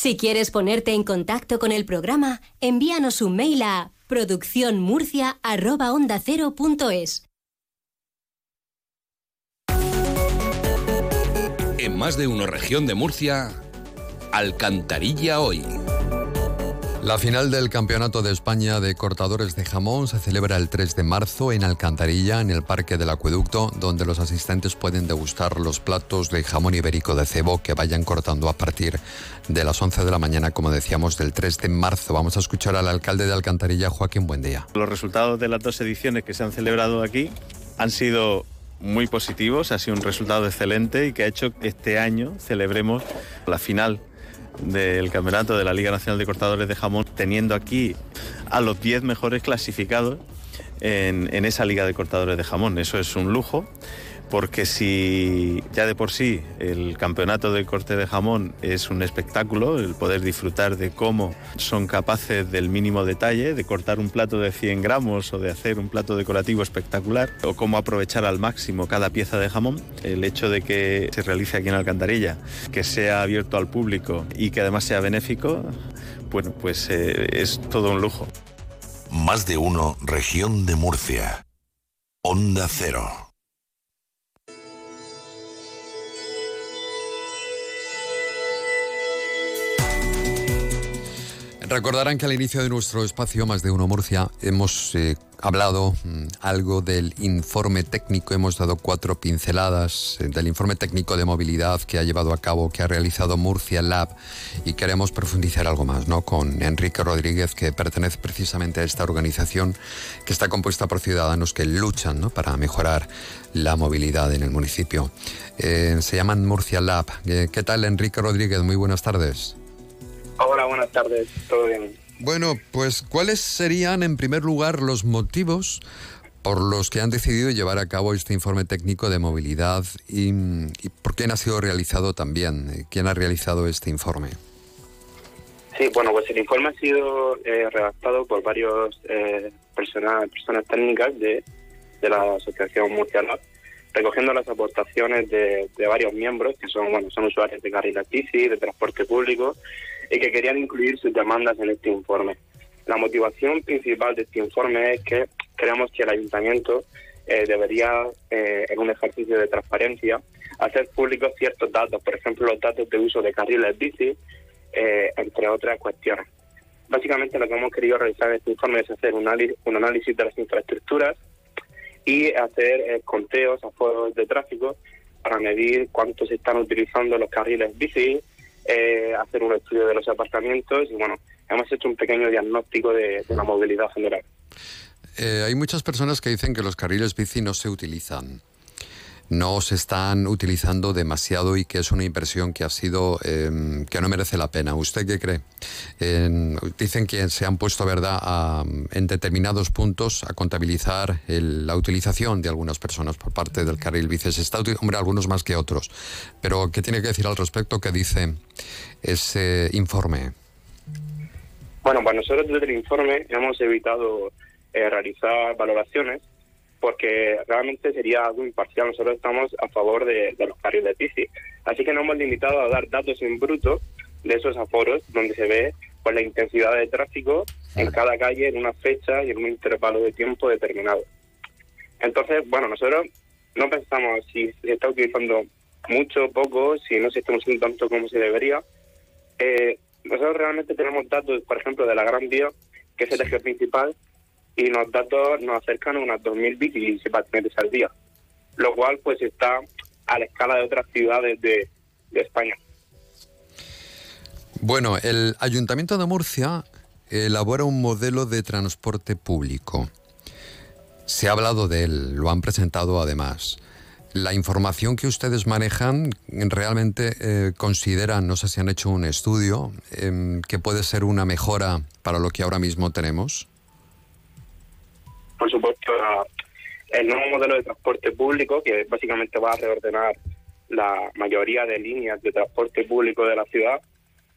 Si quieres ponerte en contacto con el programa, envíanos un mail a producciónmurcia.ondacero.es. En más de una región de Murcia, Alcantarilla hoy. La final del Campeonato de España de Cortadores de Jamón se celebra el 3 de marzo en Alcantarilla, en el Parque del Acueducto, donde los asistentes pueden degustar los platos de jamón ibérico de cebo que vayan cortando a partir de las 11 de la mañana, como decíamos, del 3 de marzo. Vamos a escuchar al alcalde de Alcantarilla, Joaquín Buendía. Los resultados de las dos ediciones que se han celebrado aquí han sido muy positivos, ha sido un resultado excelente y que ha hecho que este año celebremos la final del campeonato de la Liga Nacional de Cortadores de Jamón, teniendo aquí a los 10 mejores clasificados en, en, esa Liga de Cortadores de Jamón. Eso es un lujo porque si ya de por sí el campeonato de corte de jamón es un espectáculo, el poder disfrutar de cómo son capaces del mínimo detalle, de cortar un plato de 100 gramos o de hacer un plato decorativo espectacular, o cómo aprovechar al máximo cada pieza de jamón, el hecho de que se realice aquí en Alcantarilla, que sea abierto al público y que además sea benéfico, bueno, pues eh, es todo un lujo. Más de uno, región de Murcia. Onda Cero. Recordarán que al inicio de nuestro espacio Más de Uno Murcia hemos eh, hablado mm, algo del informe técnico, hemos dado cuatro pinceladas eh, del informe técnico de movilidad que ha llevado a cabo, que ha realizado Murcia Lab y queremos profundizar algo más, ¿no? Con Enrique Rodríguez, que pertenece precisamente a esta organización que está compuesta por ciudadanos que luchan ¿no? para mejorar la movilidad en el municipio. Eh, se llaman Murcia Lab. ¿Qué tal, Enrique Rodríguez? Muy buenas tardes. Hola, buenas tardes, todo bien. Bueno, pues ¿cuáles serían en primer lugar los motivos por los que han decidido llevar a cabo este informe técnico de movilidad y, y por quién ha sido realizado también? ¿Quién ha realizado este informe? Sí, bueno, pues el informe ha sido eh, redactado por varios eh, personas, personas técnicas de, de la Asociación Murcia Lab, recogiendo las aportaciones de, de, varios miembros que son bueno son usuarios de carriles bici, de transporte público y que querían incluir sus demandas en este informe. La motivación principal de este informe es que creemos que el ayuntamiento eh, debería, eh, en un ejercicio de transparencia, hacer públicos ciertos datos, por ejemplo, los datos de uso de carriles bici, eh, entre otras cuestiones. Básicamente lo que hemos querido realizar en este informe es hacer un, un análisis de las infraestructuras y hacer eh, conteos a foros de tráfico para medir cuánto se están utilizando los carriles bici, eh, hacer un estudio de los aparcamientos y bueno, hemos hecho un pequeño diagnóstico de, de la movilidad general. Eh, hay muchas personas que dicen que los carriles bici no se utilizan no se están utilizando demasiado y que es una inversión que ha sido eh, que no merece la pena. ¿Usted qué cree? Dicen que se han puesto, verdad, a, en determinados puntos a contabilizar el, la utilización de algunas personas por parte del carril bici. Se hombre, algunos más que otros. Pero ¿qué tiene que decir al respecto? ¿Qué dice ese informe? Bueno, pues nosotros desde el informe hemos evitado eh, realizar valoraciones porque realmente sería algo imparcial. Nosotros estamos a favor de, de los carriles bici. Así que nos hemos limitado a dar datos en bruto de esos aforos donde se ve pues, la intensidad de tráfico en cada calle en una fecha y en un intervalo de tiempo determinado. Entonces, bueno, nosotros no pensamos si se está utilizando mucho, poco, si no se está usando tanto como se debería. Eh, nosotros realmente tenemos datos, por ejemplo, de la Gran Vía, que es el eje principal, y los datos nos acercan a unas 2.000 bicis al día, lo cual pues está a la escala de otras ciudades de, de España. Bueno, el Ayuntamiento de Murcia elabora un modelo de transporte público. Se ha hablado de él, lo han presentado además. La información que ustedes manejan realmente eh, consideran, no sé si han hecho un estudio, em, que puede ser una mejora para lo que ahora mismo tenemos. Por supuesto, el nuevo modelo de transporte público, que básicamente va a reordenar la mayoría de líneas de transporte público de la ciudad,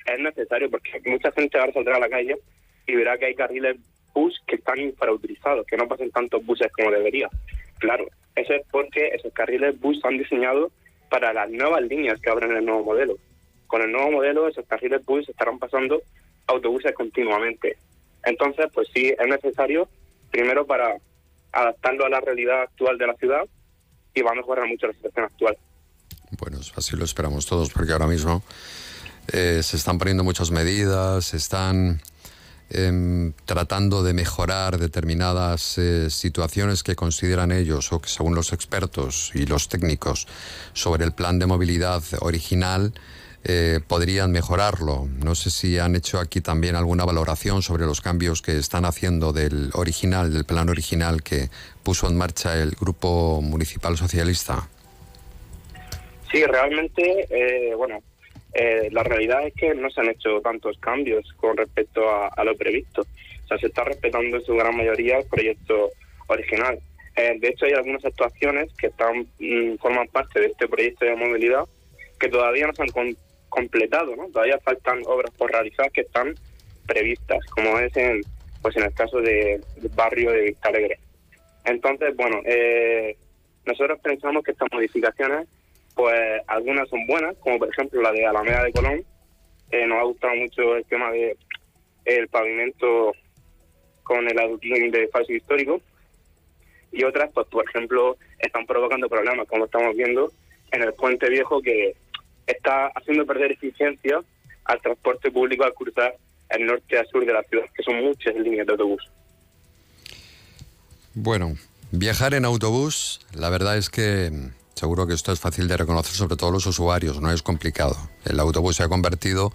es necesario porque mucha gente ahora saldrá a la calle y verá que hay carriles bus que están infrautilizados, que no pasan tantos buses como debería. Claro, eso es porque esos carriles bus están diseñados para las nuevas líneas que abren el nuevo modelo. Con el nuevo modelo, esos carriles bus estarán pasando autobuses continuamente. Entonces, pues sí, es necesario, primero para adaptarlo a la realidad actual de la ciudad y va a mejorar mucho la situación actual. Bueno, así lo esperamos todos, porque ahora mismo eh, se están poniendo muchas medidas, se están em, tratando de mejorar determinadas eh, situaciones que consideran ellos o que según los expertos y los técnicos sobre el plan de movilidad original eh, podrían mejorarlo. No sé si han hecho aquí también alguna valoración sobre los cambios que están haciendo del original, del plan original que puso en marcha el Grupo Municipal Socialista. Sí, realmente, eh, bueno, eh, la realidad es que no se han hecho tantos cambios con respecto a, a lo previsto. O sea, se está respetando en su gran mayoría el proyecto original. Eh, de hecho, hay algunas actuaciones que están mm, forman parte de este proyecto de movilidad que todavía no se han completado, ¿no? Todavía faltan obras por realizar que están previstas, como es en, pues en el caso de- del barrio de Vista Alegre. Entonces, bueno, eh, nosotros pensamos que estas modificaciones, pues algunas son buenas, como por ejemplo la de Alameda de Colón. Eh, nos ha gustado mucho el tema de el pavimento con el aduquín de falso histórico. Y otras, pues por ejemplo, están provocando problemas, como estamos viendo, en el puente viejo que está haciendo perder eficiencia al transporte público al cruzar el norte a sur de la ciudad, que son muchas líneas de autobús. Bueno, viajar en autobús, la verdad es que mm, seguro que esto es fácil de reconocer, sobre todo los usuarios, no es complicado. El autobús se ha convertido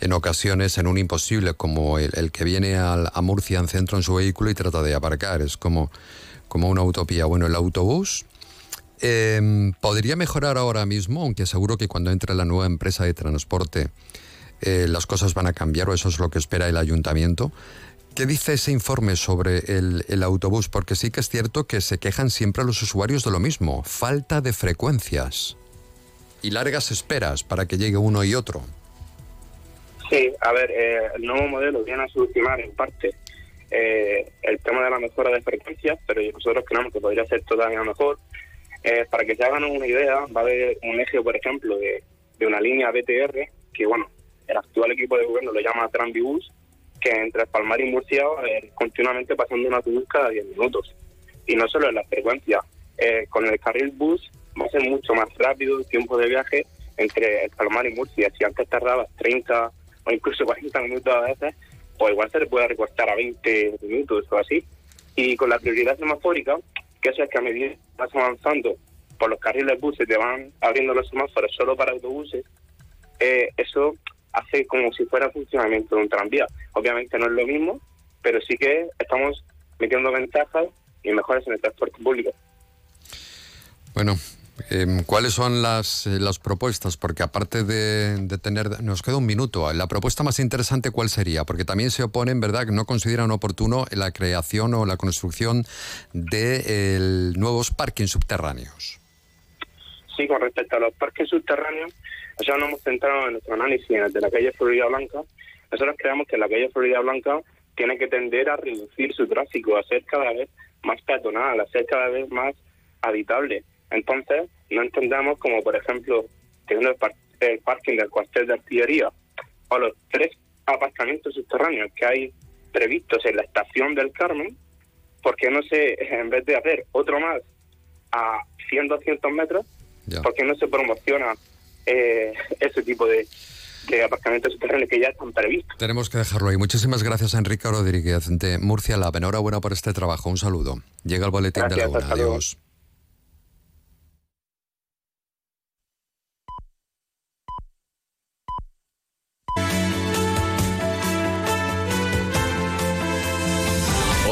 en ocasiones en un imposible, como el, el que viene al- a Murcia en centro en su vehículo y trata de aparcar. Es como, como una utopía. Bueno, el autobús eh, podría mejorar ahora mismo, aunque seguro que cuando entre la nueva empresa de transporte eh, las cosas van a cambiar, o eso es lo que espera el ayuntamiento. ¿Qué dice ese informe sobre el, autobús? Porque sí que es cierto que se quejan siempre los usuarios de lo mismo, falta de frecuencias y largas esperas para que llegue uno y otro. Sí, a ver, eh, el nuevo modelo viene a solucionar en parte eh, el tema de la mejora de frecuencias, pero nosotros creemos que podría ser todavía mejor. Eh, para que se hagan una idea, va a haber un eje, por ejemplo, de, de una línea BTR, que bueno, el actual equipo de gobierno lo llama Tranvibus, que entre Palmar y Murcia eh, continuamente pasando un autobús cada 10 minutos. Y no solo en la frecuencia, eh, con el carril bus va a ser mucho más rápido el tiempo de viaje entre el Palmar y Murcia. Si antes tardabas 30 o incluso 40 minutos a veces, pues igual se le puede recortar a 20 minutos o así. Y con la prioridad semafórica, que eso es que a medida que vas avanzando por los carriles buses te van abriendo los semáforos solo para autobuses, eh, eso hace como si fuera funcionamiento de un tranvía. Obviamente no es lo mismo, pero sí que estamos metiendo ventajas y mejoras en el transporte público. Bueno, em, ¿cuáles son las, eh, las propuestas? Porque aparte de, tener... Nos queda un minuto. La propuesta más interesante, ¿cuál sería? Porque también se oponen, ¿verdad?, que no consideran oportuno la creación o la construcción de nuevos parkings subterráneos. Sí, con respecto a los parques subterráneos, nosotros nos hemos centrado en nuestro análisis de la calle Florida Blanca. Nosotros creemos que la calle Florida Blanca tiene que tender a reducir su tráfico, a ser cada vez más peatonal, a ser cada vez más habitable. Entonces, no entendamos como, por ejemplo, teniendo el, par- el parking del cuartel de artillería o los tres aparcamientos subterráneos que hay previstos en la estación del Carmen, ¿por qué no se, en vez de hacer otro más a 100, 200 metros, por qué no se promociona eh, ese tipo de, de aparcamientos subterráneos que ya están previstos? Tenemos que dejarlo ahí. Muchísimas gracias a Enrique Rodríguez de Murcia Lab. Enhorabuena por este trabajo. Un saludo. Llega el boletín de la Gracias, una. hasta luego. Adiós.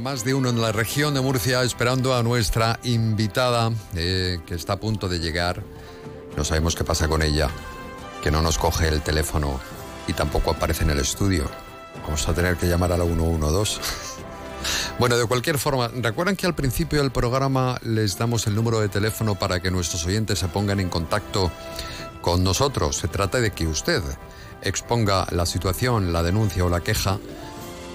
Más de uno en la región de Murcia esperando a nuestra invitada eh, que está a punto de llegar. No sabemos qué pasa con ella, que no nos coge el teléfono y tampoco aparece en el estudio. Vamos a tener que llamar a la 112. Bueno, de cualquier forma, recuerdan que al principio del programa les damos el número de teléfono para que nuestros oyentes se pongan en contacto con nosotros. Se trata de que usted exponga la situación, la denuncia o la queja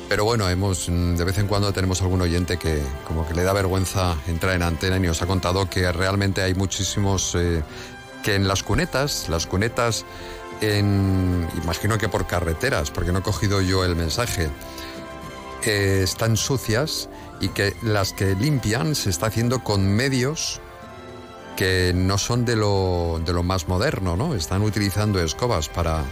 pero bueno, hemos mm, de vez en cuando tenemos algún oyente que como que le da vergüenza entrar en antena y nos ha contado que realmente hay muchísimos eh, que en las cunetas, las cunetas en imagino que por carreteras, porque no he cogido yo el mensaje, eh, están sucias y que las que limpian se está haciendo con medios que no son de lo, de lo más moderno, ¿no? Están utilizando escobas para,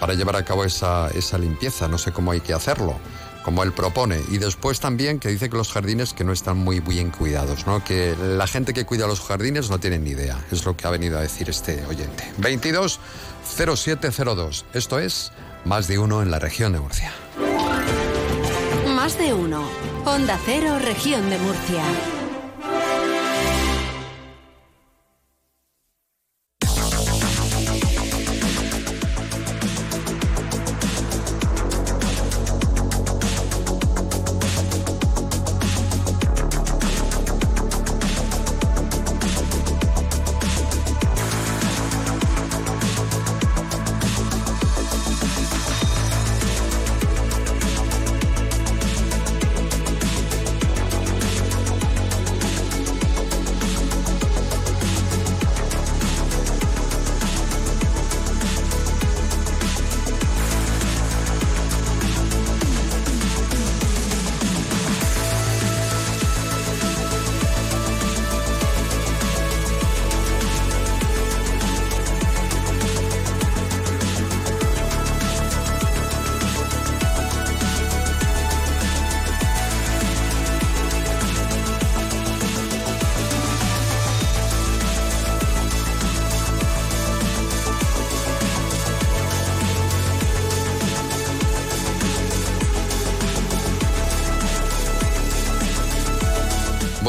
para llevar a cabo esa, esa limpieza. No sé cómo hay que hacerlo, como él propone. Y después también que dice que los jardines que no están muy bien cuidados, ¿no? Que la gente que cuida los jardines no tiene ni idea. Es lo que ha venido a decir este oyente. 22 0702. Esto es más de uno en la región de Murcia. Más de uno. Onda Cero, región de Murcia.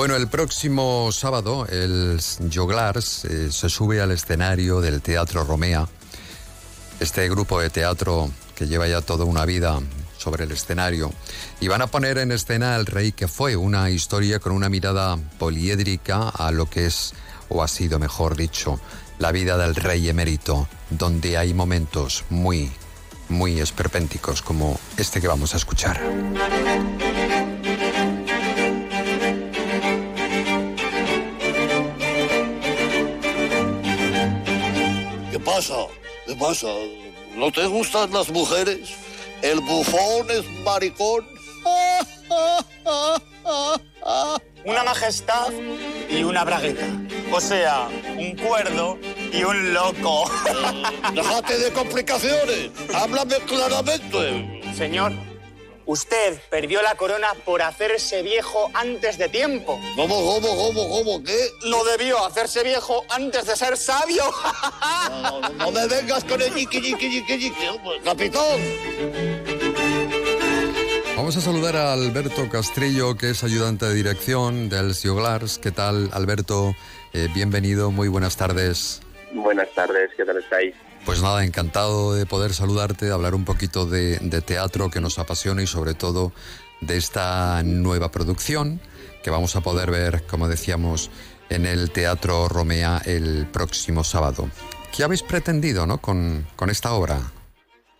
Bueno, el próximo sábado el Joglars eh, se sube al escenario del Teatro Romea, este grupo de teatro que lleva ya toda una vida sobre el escenario, y van a poner en escena El Rey que fue, una historia con una mirada poliédrica a lo que es, o ha sido mejor dicho, la vida del rey emérito, donde hay momentos muy, muy esperpénticos como este que vamos a escuchar. Pasa? ¿Qué pasa? ¿No te gustan las mujeres? ¿El bufón es maricón? Una majestad y una bragueta. O sea, un cuerdo y un loco. Déjate de complicaciones. Háblame claramente. Señor, usted perdió la corona por hacerse viejo antes de tiempo. ¿Cómo, cómo, cómo, cómo? ¿Qué? No debió hacerse viejo antes de ser sabio. No, no, no me vengas con el yiqui, yiqui, yiqui, yiqui. Capitán. Vamos a saludar a Alberto Castrillo, que es ayudante de dirección del Glars. ¿Qué tal, Alberto? Eh, bienvenido, muy buenas tardes. Buenas tardes, ¿qué tal estáis? Pues nada, encantado de poder saludarte, de hablar un poquito de, teatro que nos apasiona y sobre todo de esta nueva producción que vamos a poder ver, como decíamos, en el Teatro Romea el próximo sábado. ¿Qué habéis pretendido ¿no? con, esta obra?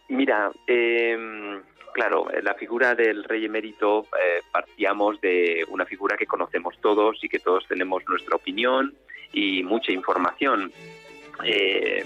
Mira, eh, claro, la figura del rey emérito eh, partíamos de una figura que conocemos todos y que todos tenemos nuestra opinión y mucha información. Eh,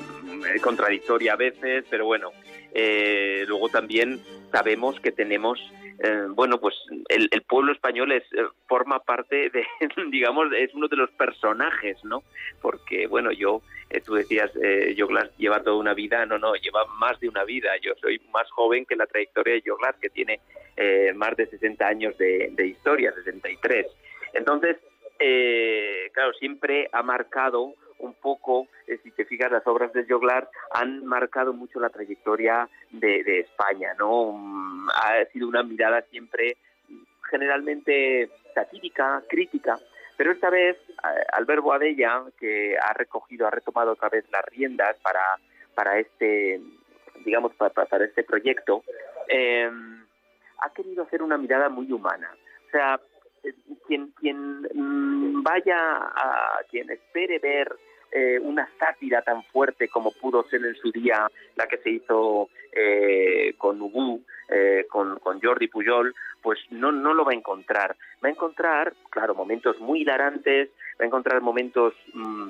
contradictoria a veces, pero bueno, eh, luego también sabemos que tenemos, eh, bueno, pues el, el pueblo español es eh, forma parte de, digamos, es uno de los personajes, ¿no? Porque, bueno, yo, eh, tú decías, eh, Joglas lleva toda una vida, no, no, lleva más de una vida. Yo soy más joven que la trayectoria de Joglas, que tiene eh, más de 60 años de, de historia, 63. Entonces, eh, claro, siempre ha marcado un poco, eh, si te fijas, las obras de Joglar han marcado mucho la trayectoria de, España, ¿no? Mm, Ha sido una mirada siempre mm, generalmente satírica, crítica, pero esta vez Albert Boadella, que ha recogido, ha retomado otra vez las riendas para, para este, digamos, para, para este proyecto, eh, ha querido hacer una mirada muy humana. O sea, eh, quien, quien mm, vaya a quien espere ver eh, una sátira tan fuerte como pudo ser en su día la que se hizo eh, con Ubu, eh, con, Jordi Pujol, pues no, no lo va a encontrar. Va a encontrar, claro, momentos muy hilarantes, va a encontrar momentos mm,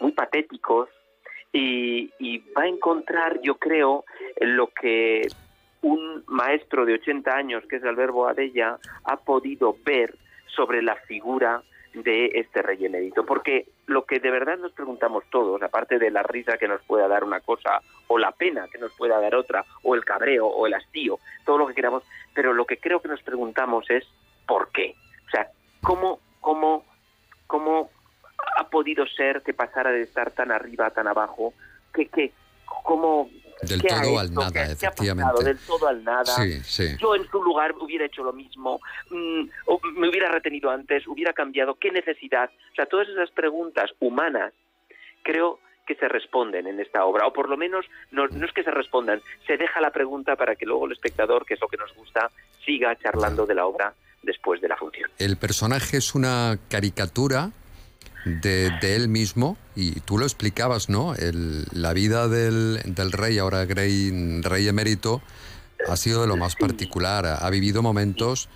muy patéticos y, y va a encontrar, yo creo, lo que un maestro de 80 años, que es Albert Boadella, ha podido ver sobre la figura de este rey emérito. Porque lo que de verdad nos preguntamos todos, aparte de la risa que nos pueda dar una cosa, o la pena que nos pueda dar otra, o el cabreo, o el hastío, todo lo que queramos, pero lo que creo que nos preguntamos es ¿por qué? O sea, ¿cómo, cómo, cómo ha podido ser que pasara de estar tan arriba a tan abajo? ¿Qué, qué, cómo, Del ¿qué ha todo al nada, ¿Qué- qué ha efectivamente. Del todo al nada. Sí, sí. Yo en su lugar hubiera hecho lo mismo, mm, me hubiera retenido antes, hubiera cambiado, ¿qué necesidad? O sea, todas esas preguntas humanas creo que se responden en esta obra, o por lo menos no, no es que se respondan, se deja la pregunta para que luego el espectador, que es lo que nos gusta, siga charlando de la obra después de la función. El personaje es una caricatura de, de él mismo y tú lo explicabas, ¿no? El- la vida del, del rey, ahora rey, rey emérito, ha sido de lo más particular. Ha, ha vivido momentos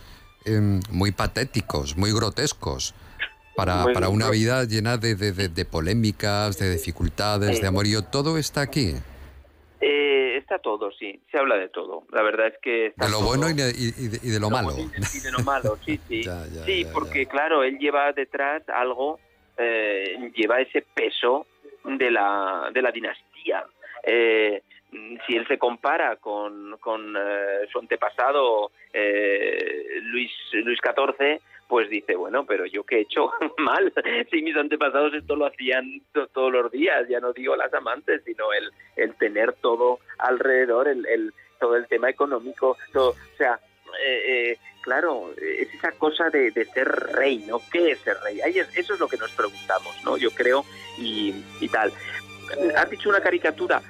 em, muy patéticos, muy grotescos. Para, para una vida llena de, de- de- polémicas, de dificultades, de amorío, todo está aquí. Eh, está todo, sí, se habla de todo. La verdad es que está De lo todo. bueno y de, y- y de- y de lo malo. y de lo malo, sí, sí. Ya, ya, sí, ya, porque claro, él lleva detrás algo, eh, lleva ese peso de la, de la dinastía. Eh, si él se compara con, con eh, su antepasado eh, Luis, Luis XIV, pues dice, bueno, pero yo qué he hecho mal, si mis antepasados esto lo hacían to- todos los días, ya no digo las amantes, sino el, el tener todo alrededor, el, el, todo el tema económico, todo, o sea, eh, eh, claro, es esa cosa de, de ser rey, ¿no? ¿Qué es ser rey? Ahí es- eso es lo que nos preguntamos, ¿no? Yo creo, y, y tal. Has dicho una caricatura.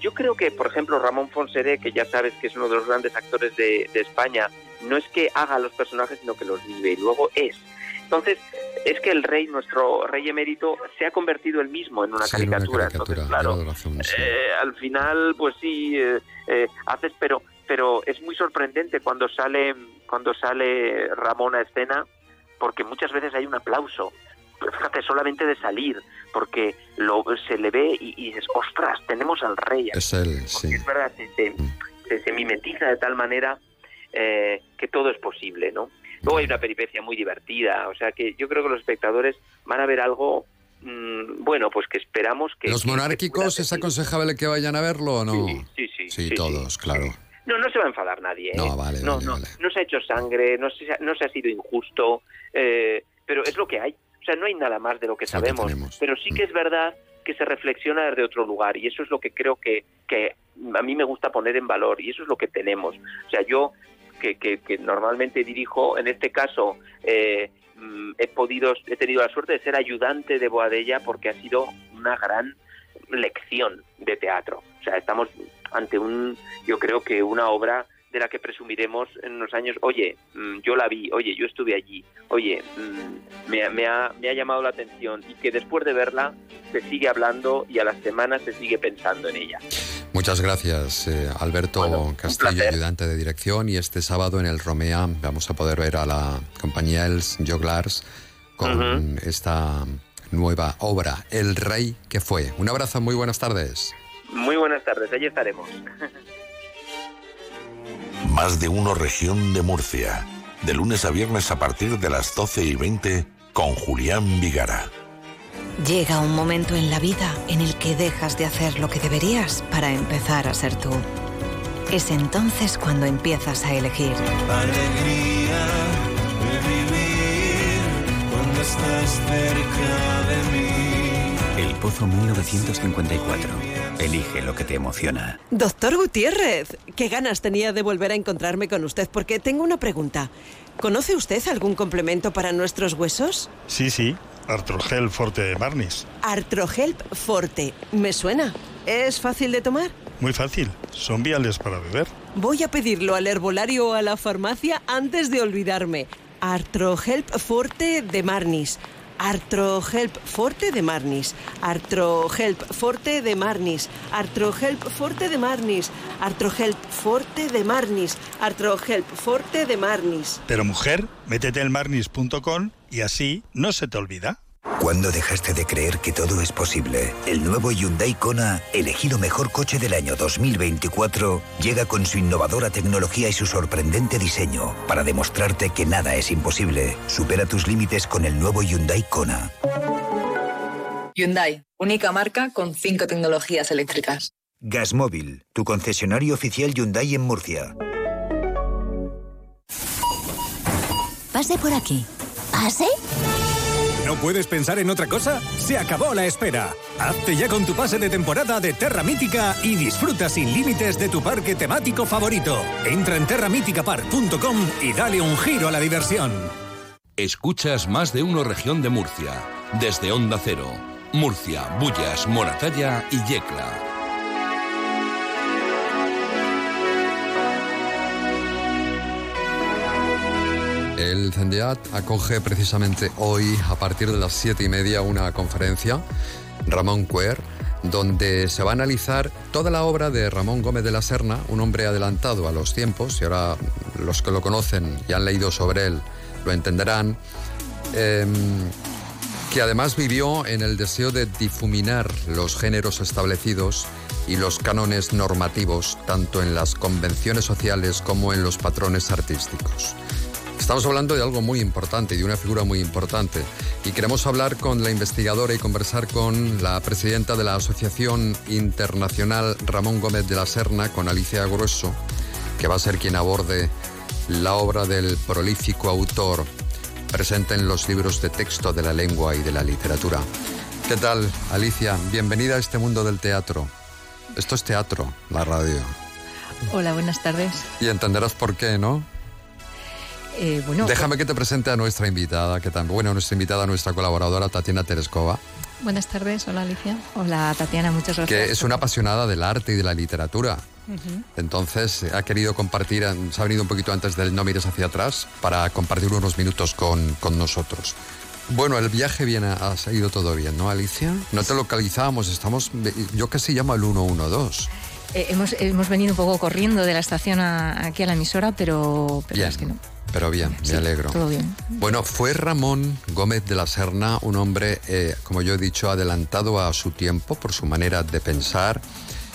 Yo creo que, por ejemplo, Ramón Fonseré, que ya sabes que es uno de los grandes actores de, de España, no es que haga los personajes, sino que los vive y luego es. Entonces, es que el rey, nuestro rey emérito, se ha convertido él mismo en una Sí, en una caricatura. Entonces, claro, lleva razón, sí. eh, al final, pues sí, eh, eh, haces, pero, pero es muy sorprendente cuando sale, cuando sale Ramón a escena, porque muchas veces hay un aplauso. Fíjate, solamente de salir, porque lo, se le ve y, y dices, ostras, tenemos al rey. aquí". Es él, sí. Es verdad, se, se- se- se mimetiza de tal manera eh, que todo es posible, ¿no? Luego hay una peripecia muy divertida, o sea que yo creo que los espectadores van a ver algo, mm, bueno, pues que esperamos que... ¿Los que- monárquicos es aconsejable que vayan a verlo o no? Sí, sí, Sí, todos, claro. No, no se va a enfadar nadie. ¿eh? No, vale, no, vale, no, vale. no se ha hecho sangre, no se, no se ha sido injusto, eh, pero es lo que hay. O sea, no hay nada más de lo que Es lo que sabemos. pero sí que es verdad que se reflexiona desde otro lugar y eso es lo que creo que, que a mí me gusta poner en valor y eso es lo que tenemos. O sea, yo que, que, que normalmente dirijo, en este caso eh, mm, he podido, he tenido la suerte de ser ayudante de Boadella porque ha sido una gran lección de teatro. O sea, estamos ante un, yo creo que una obra de la que presumiremos en unos años, oye, mm, yo la vi, oye, yo estuve allí, oye, mm, me, ha- me ha, me ha llamado la atención y que después de verla se sigue hablando y a las semanas se sigue pensando en ella. Muchas gracias, eh, Alberto Castillo, ayudante de dirección. Y este sábado en el Romea vamos a poder ver a la compañía Els Joglars con esta nueva obra, El Rey que fue. Un abrazo, muy buenas tardes. Muy buenas tardes, allí estaremos. Más de uno región de Murcia. De lunes a viernes a partir de las 12 y 20 con Julián Vigara. Llega un momento en la vida en el que dejas de hacer lo que deberías para empezar a ser tú. Es entonces cuando empiezas a elegir. Alegría de vivir cuando estás cerca de mí. El Pozo 1954. Elige lo que te emociona. Doctor Gutiérrez, qué ganas tenía de volver a encontrarme con usted porque tengo una pregunta. ¿Conoce usted algún complemento para nuestros huesos? Sí, sí. Artrogel Forte de Marnis. Artrohelp Forte. Me suena. ¿Es fácil de tomar? Muy fácil. Son viales para beber. Voy a pedirlo al herbolario o a la farmacia antes de olvidarme. Artrohelp Forte de Marnis. Artrohelp Forte de Marnis. Artrohelp Forte de Marnis. Artrohelp Forte de Marnis. Artrohelp Forte de Marnis. Artrohelp Forte de Marnis. Pero mujer, métete en marnis.com y así no se te olvida. ¿Cuándo dejaste de creer que todo es posible? El nuevo Hyundai Kona, elegido mejor coche del año 2024, llega con su innovadora tecnología y su sorprendente diseño para demostrarte que nada es imposible. Supera tus límites con el nuevo Hyundai Kona. Hyundai, única marca con cinco tecnologías eléctricas. Gasmóvil, tu concesionario oficial Hyundai en Murcia. Pase por aquí. ¿Pase? ¿No puedes pensar en otra cosa? Se acabó la espera. Hazte ya con tu pase de temporada de Terra Mítica y disfruta sin límites de tu parque temático favorito. Entra en terramíticapark.com y dale un giro a la diversión. Escuchas más de uno región de Murcia. Desde Onda Cero. Murcia, Bullas, Moratalla y Yecla. El CENDEAT acoge precisamente hoy, a partir de las siete y media, una conferencia, Ramón Cuer, donde se va a analizar toda la obra de Ramón Gómez de la Serna, un hombre adelantado a los tiempos, y ahora los que lo conocen y han leído sobre él lo entenderán, eh, que además vivió en el deseo de difuminar los géneros establecidos y los cánones normativos, tanto en las convenciones sociales como en los patrones artísticos. Estamos hablando de algo muy importante y de una figura muy importante. Y queremos hablar con la investigadora y conversar con la presidenta de la Asociación Internacional Ramón Gómez de la Serna, con Alicia Grueso, que va a ser quien aborde la obra del prolífico autor presente en los libros de texto de la lengua y de la literatura. ¿Qué tal, Alicia? Bienvenida a este mundo del teatro. Esto es teatro, la radio. Hola, buenas tardes. Y entenderás por qué, ¿no? Eh, bueno, Déjame que te presente a nuestra invitada, que también, bueno, nuestra invitada, nuestra colaboradora, Tatiana Tereskova, buenas tardes. Hola, Alicia. Hola, Tatiana, muchas gracias. que es una apasionada del arte y de la literatura. Entonces eh, ha querido compartir, eh, se ha venido un poquito antes del No mires hacia atrás para compartir unos minutos con, con nosotros. Bueno, el viaje bien ha, ha seguido todo bien, ¿no, Alicia? No te localizábamos, estamos, yo casi llamo al 112. Eh, hemos, hemos venido un poco corriendo de la estación a- aquí a la emisora, pero, pero Bien. es que no. Pero bien, Sí, me alegro. todo bien. Bueno, fue Ramón Gómez de la Serna un hombre, eh, como yo he dicho, adelantado a su tiempo por su manera de pensar,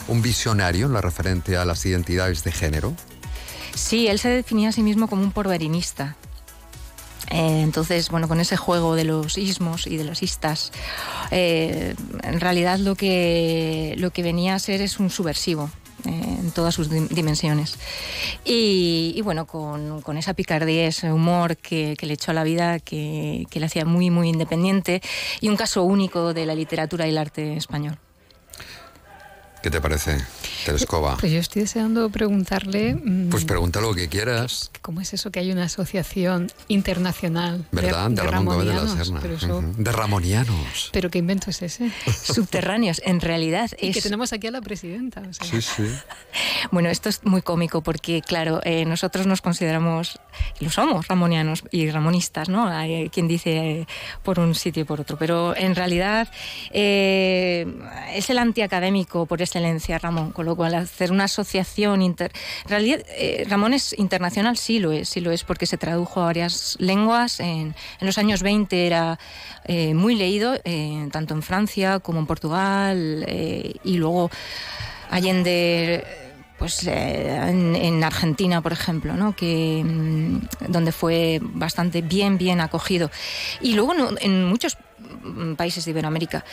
un visionario en lo referente a las identidades de género. Sí, él se definía a sí mismo como un porverinista. Eh, entonces, bueno, con ese juego de los ismos y de las istas, eh, en realidad lo que, lo que venía a ser es un subversivo. Eh, en todas sus dim- dimensiones. Y, y bueno, con, esa picardía, ese humor que, que le echó a la vida, que, que le hacía muy, muy independiente y un caso único de la literatura y el arte español. ¿Qué te parece, Telescova? Pues yo estoy deseando preguntarle mm, Pues pregunta lo que quieras, cómo es eso que hay una asociación internacional de- ¿verdad? de, Ramón Gómez de la. Pero, eso-. De Ramonianos. pero qué invento es ese. Subterráneos, en realidad Y que es... tenemos aquí a la presidenta. o sea. Sí, sí. Bueno, esto es muy cómico porque, claro, eh, nosotros nos consideramos, y lo somos, ramonianos y ramonistas, ¿no? Hay quien dice eh, por un sitio y por otro, pero en realidad eh, es el antiacadémico por excelencia, Ramón, con lo cual hacer una asociación inter... En realidad, eh, Ramón es internacional, sí lo es, sí lo es, porque se tradujo a varias lenguas. En, los años 20 era eh, muy leído, eh, tanto en Francia como en Portugal, y luego Allende pues en, en Argentina, por ejemplo, ¿no? que, mm, donde fue bastante bien, bien acogido. Y luego no- en muchos países de Iberoamérica.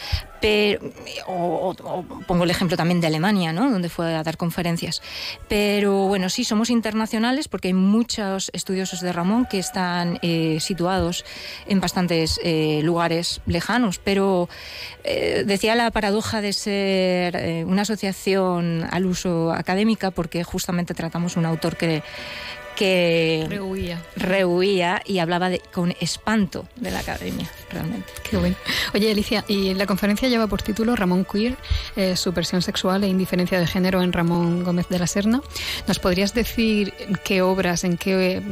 Pero, o, pongo el ejemplo también de Alemania, ¿no? donde fue a dar conferencias. Pero bueno, sí, somos internacionales porque hay muchos estudiosos de Ramón que están eh, situados en bastantes eh, lugares lejanos. Pero eh, decía la paradoja de ser una asociación al uso académica porque justamente tratamos un autor que que Rehuía. rehuía y hablaba de- con espanto de la academia, realmente. Qué bueno. Oye, Alicia, y la conferencia lleva por título Ramón Queer, eh, subversión sexual e indiferencia de género en Ramón Gómez de la Serna. ¿Nos podrías decir qué obras, en qué,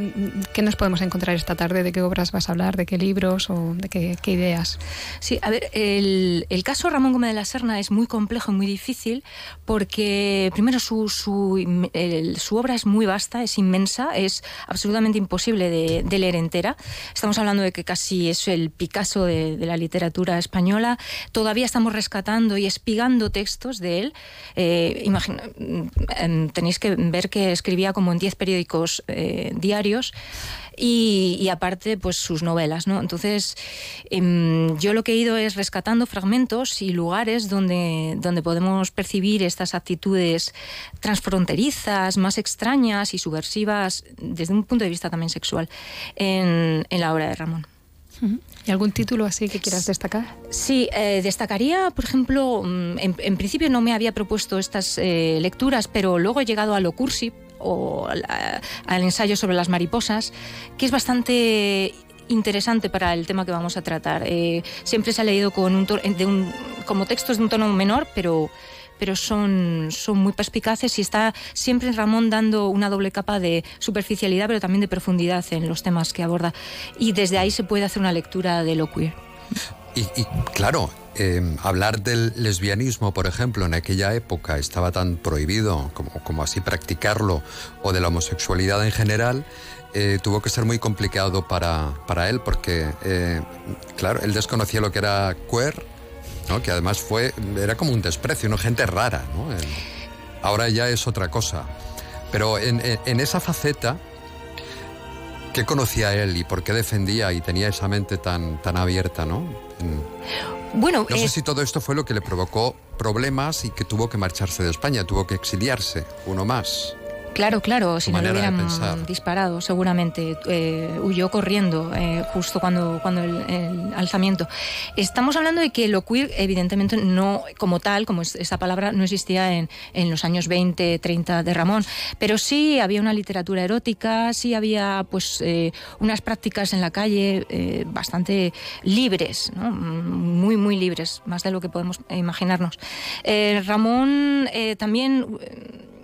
qué nos podemos encontrar esta tarde? ¿De qué obras vas a hablar? ¿De qué libros o de qué, qué ideas? Sí, a ver, el, el caso Ramón Gómez de la Serna es muy complejo y muy difícil porque, primero, su, su, el- su obra es muy vasta, es inmensa, es absolutamente imposible de, leer entera. Estamos hablando de que casi es el Picasso de, la literatura española. Todavía estamos rescatando y espigando textos de él. Eh, imagina- em, tenéis que ver que escribía como en 10 periódicos eh, diarios y, y aparte pues sus novelas no entonces em, yo lo que he ido es rescatando fragmentos y lugares donde donde podemos percibir estas actitudes transfronterizas más extrañas y subversivas desde un punto de vista también sexual en, en la obra de Ramón. ¿Y algún título así que quieras destacar? Sí, eh, destacaría, por ejemplo, mm, en, en principio no me había propuesto estas eh, lecturas, pero luego he llegado a lo cursi o al, al ensayo sobre las mariposas, que es bastante interesante para el tema que vamos a tratar. Eh, siempre se ha leído con un de un- como textos de un tono menor, pero pero son, son muy perspicaces y está siempre Ramón dando una doble capa de superficialidad, pero también de profundidad en los temas que aborda. Y desde ahí se puede hacer una lectura de lo queer. Y, y, claro, eh, hablar del lesbianismo, por ejemplo, en aquella época estaba tan prohibido como, así practicarlo, o de la homosexualidad en general, eh, tuvo que ser muy complicado para, él, porque, eh, claro, él desconocía lo que era queer, que además fue, era como un desprecio, ¿no? gente rara. ¿no? Ahora ya es otra cosa. Pero en, esa faceta, ¿qué conocía él y por qué defendía y tenía esa mente tan, tan abierta? ¿no? Bueno, no sé eh, si todo esto fue lo que le provocó problemas y que tuvo que marcharse de España, tuvo que exiliarse, uno más. Claro, claro, si no le hubieran disparado, seguramente eh, huyó corriendo eh, justo cuando, cuando el, el alzamiento. Estamos hablando de que lo queer, evidentemente, no como tal, como es- esa palabra, no existía en, en los años 20, 30 de Ramón, pero sí había una literatura erótica, sí había pues eh, unas prácticas en la calle bastante libres, ¿no? Muy, muy libres, más de lo que podemos imaginarnos. Ramón también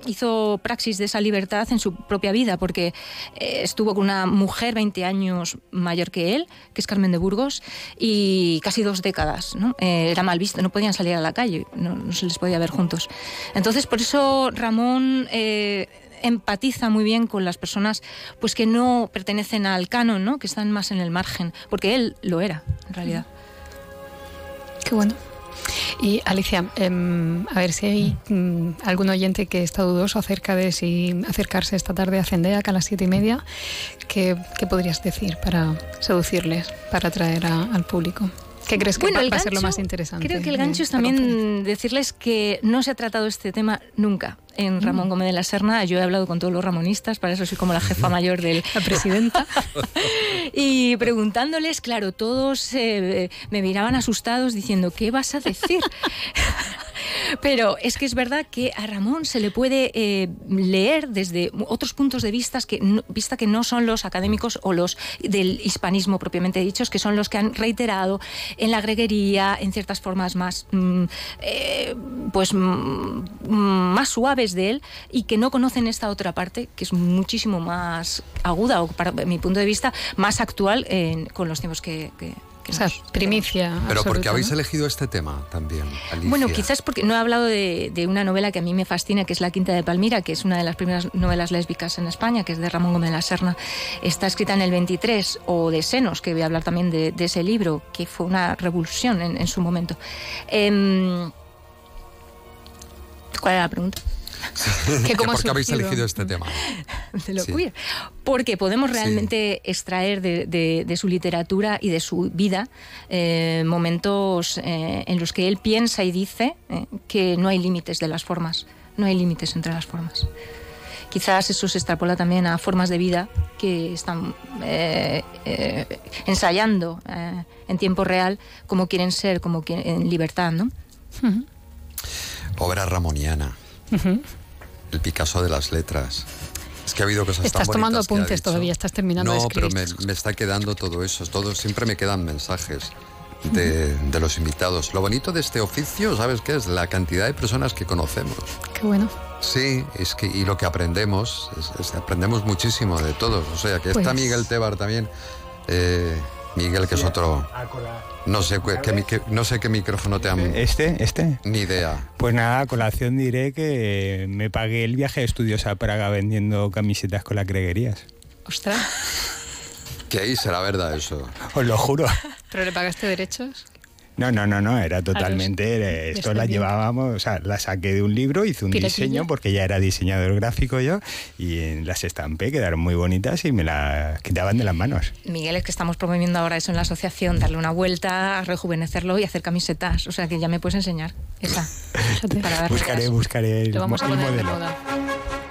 hizo praxis de esa libertad en su propia vida, porque eh, estuvo con una mujer 20 años mayor que él, que es Carmen de Burgos, y casi dos décadas. ¿no? Eh, era mal visto, no podían salir a la calle, no, no se les podía ver juntos. Entonces, por eso Ramón eh, empatiza muy bien con las personas pues que no pertenecen al canon, ¿no? que están más en el margen, porque él lo era, en realidad. Qué bueno. Y Alicia, em, a ver si hay mm, algún oyente que está dudoso acerca de si acercarse esta tarde a Zendeac a las siete y media, ¿qué, qué podrías decir para seducirles, para atraer a- al público? ¿Qué crees que Bueno, va, va a ser lo más interesante? Creo que el gancho es también decirles que no se ha tratado este tema nunca en Ramón Gómez de la Serna. Yo he hablado con todos los ramonistas, para eso soy como la jefa mayor del... La presidenta. y preguntándoles, claro, todos eh, me miraban asustados diciendo, ¿qué vas a decir? Pero es que es verdad que a Ramón se le puede eh, leer desde otros puntos de vista que, no, vista que no son los académicos o los del hispanismo propiamente dichos, que son los que han reiterado en la greguería, en ciertas formas más, mm, eh, pues, mm, más suaves de él y que no conocen esta otra parte, que es muchísimo más aguda o, para mi punto de vista, más actual en- con los tiempos que... que O sea, primicia. Pero porque habéis ¿no? elegido este tema también, Alicia. Bueno, quizás porque no he hablado de, de una novela que a mí me fascina, que es La Quinta de Palmira, que es una de las primeras novelas lésbicas en España, que es de Ramón Gómez de la Serna. Está escrita en el 23, o de Senos, que voy a hablar también de, de ese libro, que fue una revulsión en, en su momento. Em, ¿Cuál era la pregunta? Que ¿Por qué habéis elegido este tema? de lo Sí. queer. Porque podemos realmente extraer de, de- de su literatura y de su vida eh, momentos eh, en los que él piensa y dice eh, que no hay límites de las formas, no hay límites entre las formas. Quizás eso se extrapola también a formas de vida que están eh, eh, ensayando eh, en tiempo real cómo quieren ser, como quieren, en libertad, ¿no? Obra ramoniana, El Picasso de las letras. Es que ha habido cosas tan Estás tomando apuntes todavía, estás terminando de No, escribir. pero me, me está quedando todo eso. Todo, siempre me quedan mensajes de, de los invitados. Lo bonito de este oficio, ¿sabes qué es? La cantidad de personas que conocemos. Qué bueno. Sí, es que y lo que aprendemos, es- es- aprendemos muchísimo de todos. O sea, que está Pues- Miguel Tebar también. eh, Miguel, que es otro. No sé qué, qué mi- qué- no sé qué micrófono te han. ¿Este? ¿Este? Ni idea. Pues nada, a colación diré que me pagué el viaje de estudios a Praga vendiendo camisetas con las greguerías. Ostras. Que ahí será verdad eso. Os lo juro. ¿Pero le pagaste derechos? No, no, no, no, era totalmente. Esto la llevábamos, o sea, la saqué de un libro, hice un Piratilla. diseño porque ya era diseñador gráfico yo y las estampé, quedaron muy bonitas y me las quitaban de las manos. Miguel, es que estamos promoviendo ahora eso en la asociación, darle una vuelta, rejuvenecerlo y hacer camisetas. O sea que ya me puedes enseñar esa. para Buscaré, buscaré el, el modelo.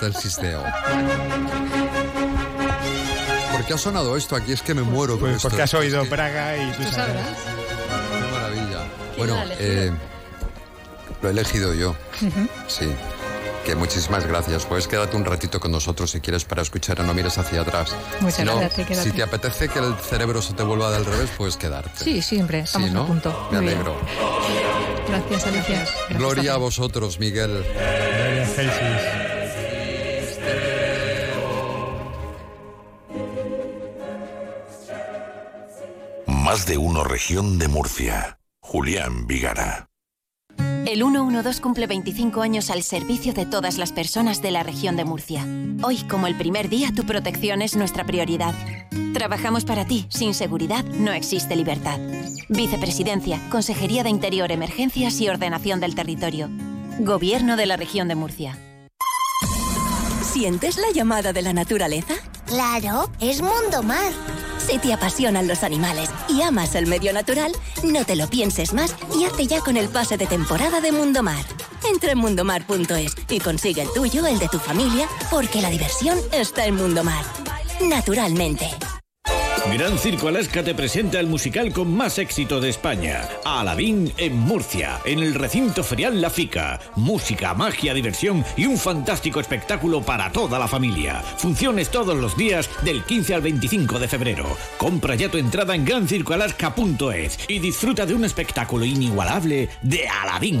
In excelsis Deo. ¿Por qué ha sonado esto aquí? Es que me muero con Pues esto. porque has Es oído que- Praga y tú sabrás. Qué maravilla. ¿Quién Bueno, lo eh, lo he elegido yo. Sí. Que muchísimas gracias. Puedes quedarte un ratito con nosotros si quieres para escuchar a No Mires Hacia Atrás. Muchas si no, gracias, quédate. si te apetece que el cerebro se te vuelva del revés, puedes quedarte. Sí, siempre, estamos Sí, ¿no? a punto. Me Muy bien. alegro. Gracias, Alicia. Gloria a vosotros, Miguel. Gloria Más de uno región de Murcia. Julián Vigara. El 112 cumple 25 años al servicio de todas las personas de la región de Murcia. Hoy, como el primer día, tu protección es nuestra prioridad. Trabajamos para ti. Sin seguridad no existe libertad. Vicepresidencia, Consejería de Interior, Emergencias y Ordenación del Territorio. Gobierno de la región de Murcia. ¿Sientes la llamada de la naturaleza? Claro, es Mundo Mar. Si te apasionan los animales y amas el medio natural, no te lo pienses más y hazte ya con el pase de temporada de Mundo Mar. Entra en mundomar.es y consigue el tuyo, el de tu familia, porque la diversión está en Mundo Mar. Naturalmente. Gran Circo Alaska te presenta el musical con más éxito de España. Aladín en Murcia, en el recinto ferial La Fica. Música, magia, diversión y un fantástico espectáculo para toda la familia. Funciones todos los días del 15 al 25 de febrero. Compra ya tu entrada en grancircoalaska.es y disfruta de un espectáculo inigualable de Aladín.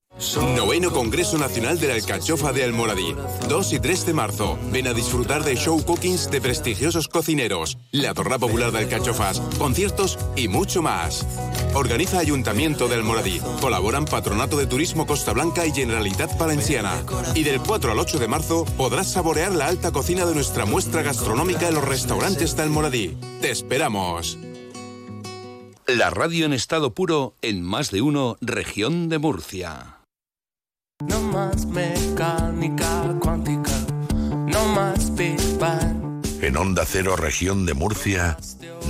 Noveno Congreso Nacional de la Alcachofa de Almoradí. 2 y 3 de marzo. Ven a disfrutar de show cookings de prestigiosos cocineros, la torra popular de alcachofas, conciertos y mucho más. Organiza Ayuntamiento de Almoradí. Colaboran Patronato de Turismo Costa Blanca y Generalitat Valenciana. Y del 4 al 8 de marzo podrás saborear la alta cocina de nuestra muestra gastronómica en los restaurantes de Almoradí. ¡Te esperamos! La radio en estado puro en más de uno, región de Murcia. No más mecánica cuántica, no más Big Bang. En Onda Cero, región de Murcia,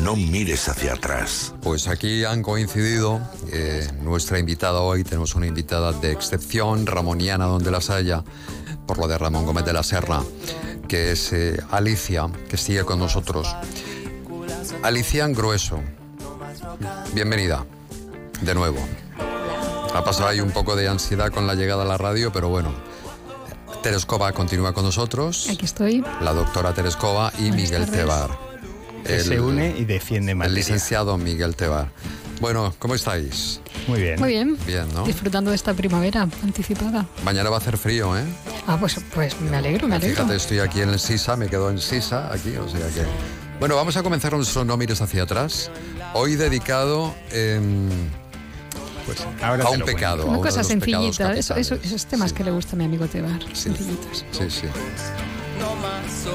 no mires hacia atrás. Pues aquí han coincidido eh, nuestra invitada hoy, tenemos una invitada de excepción, ramoniana donde las haya, por lo de Ramón Gómez de la Serra, que es eh, Alicia, que sigue con nosotros. Alicia Grueso, bienvenida, de nuevo. Ha pasado ahí un poco de ansiedad con la llegada a la radio, pero bueno. Terescova continúa con nosotros. Aquí estoy. La doctora Terescova y Miguel Tebar. Que se une y defiende más. El licenciado Miguel Tebar. Bueno, ¿cómo estáis? Muy bien. Muy bien. Bien, ¿no? Disfrutando de esta primavera anticipada. Mañana va a hacer frío, ¿eh? Ah, pues, pues me alegro, me alegro. Fíjate, estoy aquí en el Sisa, me quedo en Sisa, aquí, o sea que... Bueno, vamos a comenzar nuestro No mires hacia atrás. Hoy dedicado... em, pues, ahora a un pecado. Una cosa sencillita, eso, eso- esos temas que le gusta a mi amigo Tebar. Sencillitos. Sí, sí. No más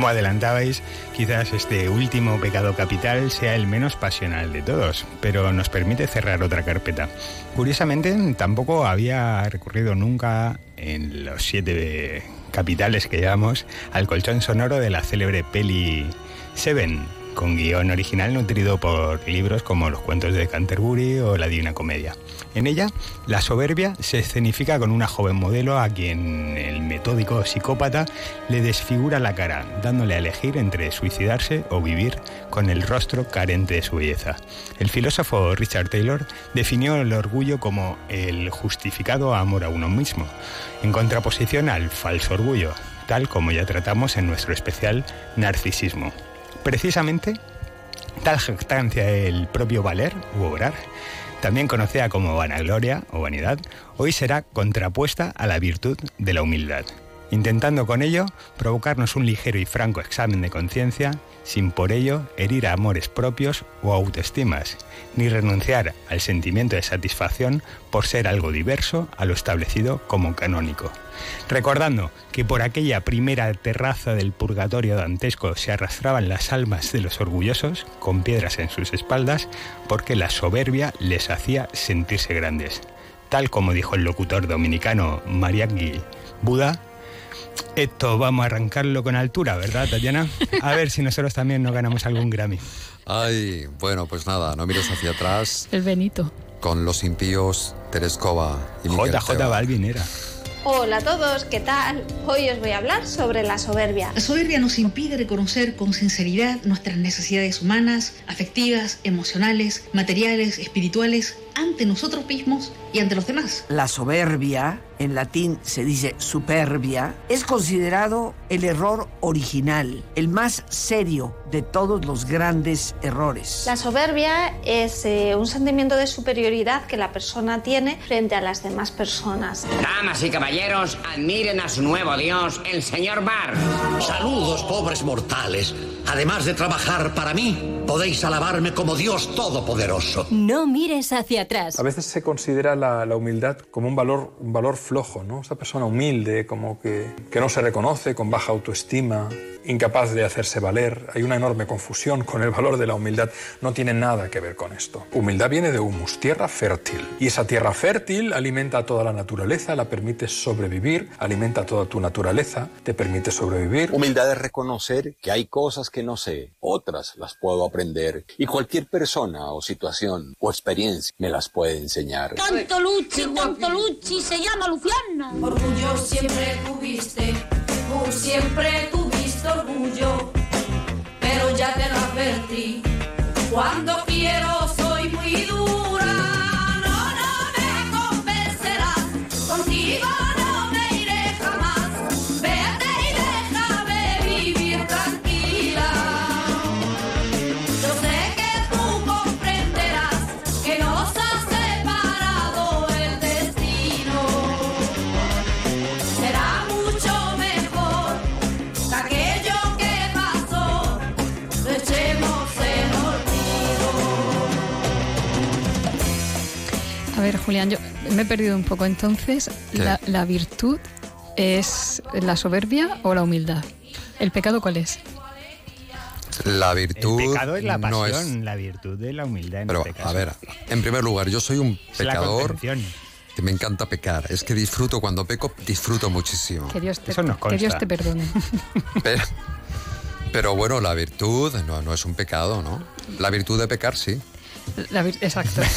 Como adelantabais, quizás este último pecado capital sea el menos pasional de todos, pero nos permite cerrar otra carpeta. Curiosamente, tampoco había recurrido nunca en los siete capitales que llevamos al colchón sonoro de la célebre peli Seven, con guion original nutrido por libros como Los cuentos de Canterbury o La Divina Comedia. En ella, la soberbia se escenifica con una joven modelo a quien el metódico psicópata le desfigura la cara, dándole a elegir entre suicidarse o vivir con el rostro carente de su belleza. El filósofo Richard Taylor definió el orgullo como el justificado amor a uno mismo, en contraposición al falso orgullo, tal como ya tratamos en nuestro especial Narcisismo. Precisamente, tal jactancia del propio valer u obrar, también conocida como vanagloria o vanidad, hoy será contrapuesta a la virtud de la humildad, intentando con ello provocarnos un ligero y franco examen de conciencia, sin por ello herir a amores propios o autoestimas, ni renunciar al sentimiento de satisfacción por ser algo diverso a lo establecido como canónico. Recordando que por aquella primera terraza del purgatorio dantesco se arrastraban las almas de los orgullosos con piedras en sus espaldas porque la soberbia les hacía sentirse grandes. Tal como dijo el locutor dominicano Mariangui Buda, esto vamos a arrancarlo con altura, ¿verdad, Tatiana? A ver si nosotros también nos ganamos algún Grammy. Ay, bueno, pues nada, no mires hacia atrás El Benito. con los impíos Terescova y JJ. Balvin era. Hola a todos, ¿qué tal? Hoy os voy a hablar sobre la soberbia. La soberbia nos impide reconocer con sinceridad nuestras necesidades humanas, afectivas, emocionales, materiales, espirituales, ante nosotros mismos y ante los demás. La soberbia, en latín se dice superbia, es considerado el error original, el más serio de todos los grandes errores. La soberbia es eh, un sentimiento de superioridad que la persona tiene frente a las demás personas. Damas y caballeros, admiren a su nuevo dios, el señor Bar. Saludos, pobres mortales. Además de trabajar para mí, podéis alabarme como Dios Todopoderoso. No mires hacia atrás. A veces se considera la, la humildad como un valor, un valor flojo, ¿no? Esa persona humilde, como que, que no se reconoce, con baja autoestima, incapaz de hacerse valer. Hay una enorme confusión con el valor de la humildad. No tiene nada que ver con esto. Humildad viene de humus, tierra fértil. Y esa tierra fértil alimenta a toda la naturaleza, la permite sobrevivir, alimenta a toda tu naturaleza, te permite sobrevivir. Humildad es reconocer que hay cosas que no sé, otras las puedo aprender y cualquier persona o situación o experiencia me las puede enseñar. Tanto Luchi, tanto Luchi, se llama Luciana. Orgullo siempre tuviste, tú siempre tuviste orgullo, pero ya te lo advertí. Cuando quiero soy A ver, Julián, yo me he perdido un poco. Entonces, la, la virtud es la soberbia o la humildad? ¿El pecado cuál es? La virtud. El pecado es la no es- pasión, la virtud es la humildad en Pero, este caso. a ver, en primer lugar, yo soy un Es la pecador que me encanta pecar. Es que disfruto, cuando peco, disfruto muchísimo. Que Dios te, Eso nos que Dios te perdone. Pero, pero bueno, la virtud no, no es un pecado, ¿no? La virtud de pecar, sí. La Exacto.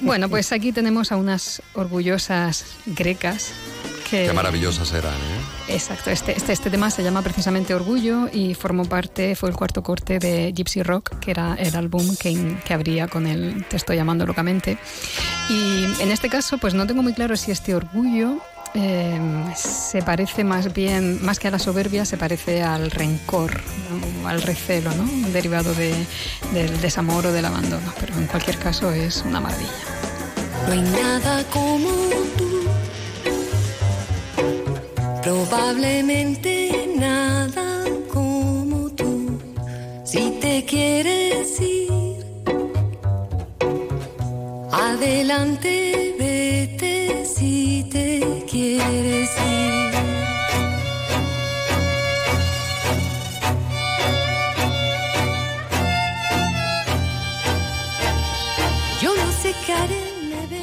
Bueno, pues aquí tenemos a unas orgullosas grecas que... Qué maravillosas eran, ¿eh? Exacto, este, este, este tema se llama precisamente Orgullo y formó parte, fue el cuarto corte de Gypsy Rock, que era el álbum que, que abría con el Te estoy llamando locamente. Y en este caso, pues no tengo muy claro si este orgullo eh, se parece más bien, más que a la soberbia, se parece al rencor, ¿no? al recelo, ¿no? derivado de- del desamor o del abandono. Pero en cualquier caso es una maravilla. No hay nada como tú. Probablemente nada como tú. Si te quieres ir, adelante te quieres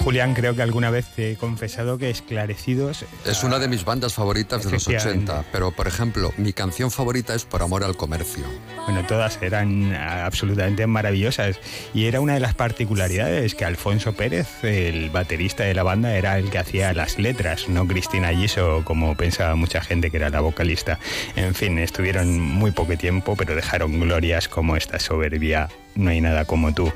Julián, creo que alguna vez te he confesado que Esclarecidos Es una de mis bandas favoritas de los Efectivamente. 80, pero por ejemplo, mi canción favorita es Por amor al comercio. Bueno, todas eran ah, absolutamente maravillosas. Y era una de las particularidades que Alfonso Pérez, el baterista de la banda, era el que hacía las letras, no Cristina Giso, como pensaba mucha gente que era la vocalista. En fin, estuvieron muy poco tiempo, pero dejaron glorias como esta soberbia. No hay nada como tú.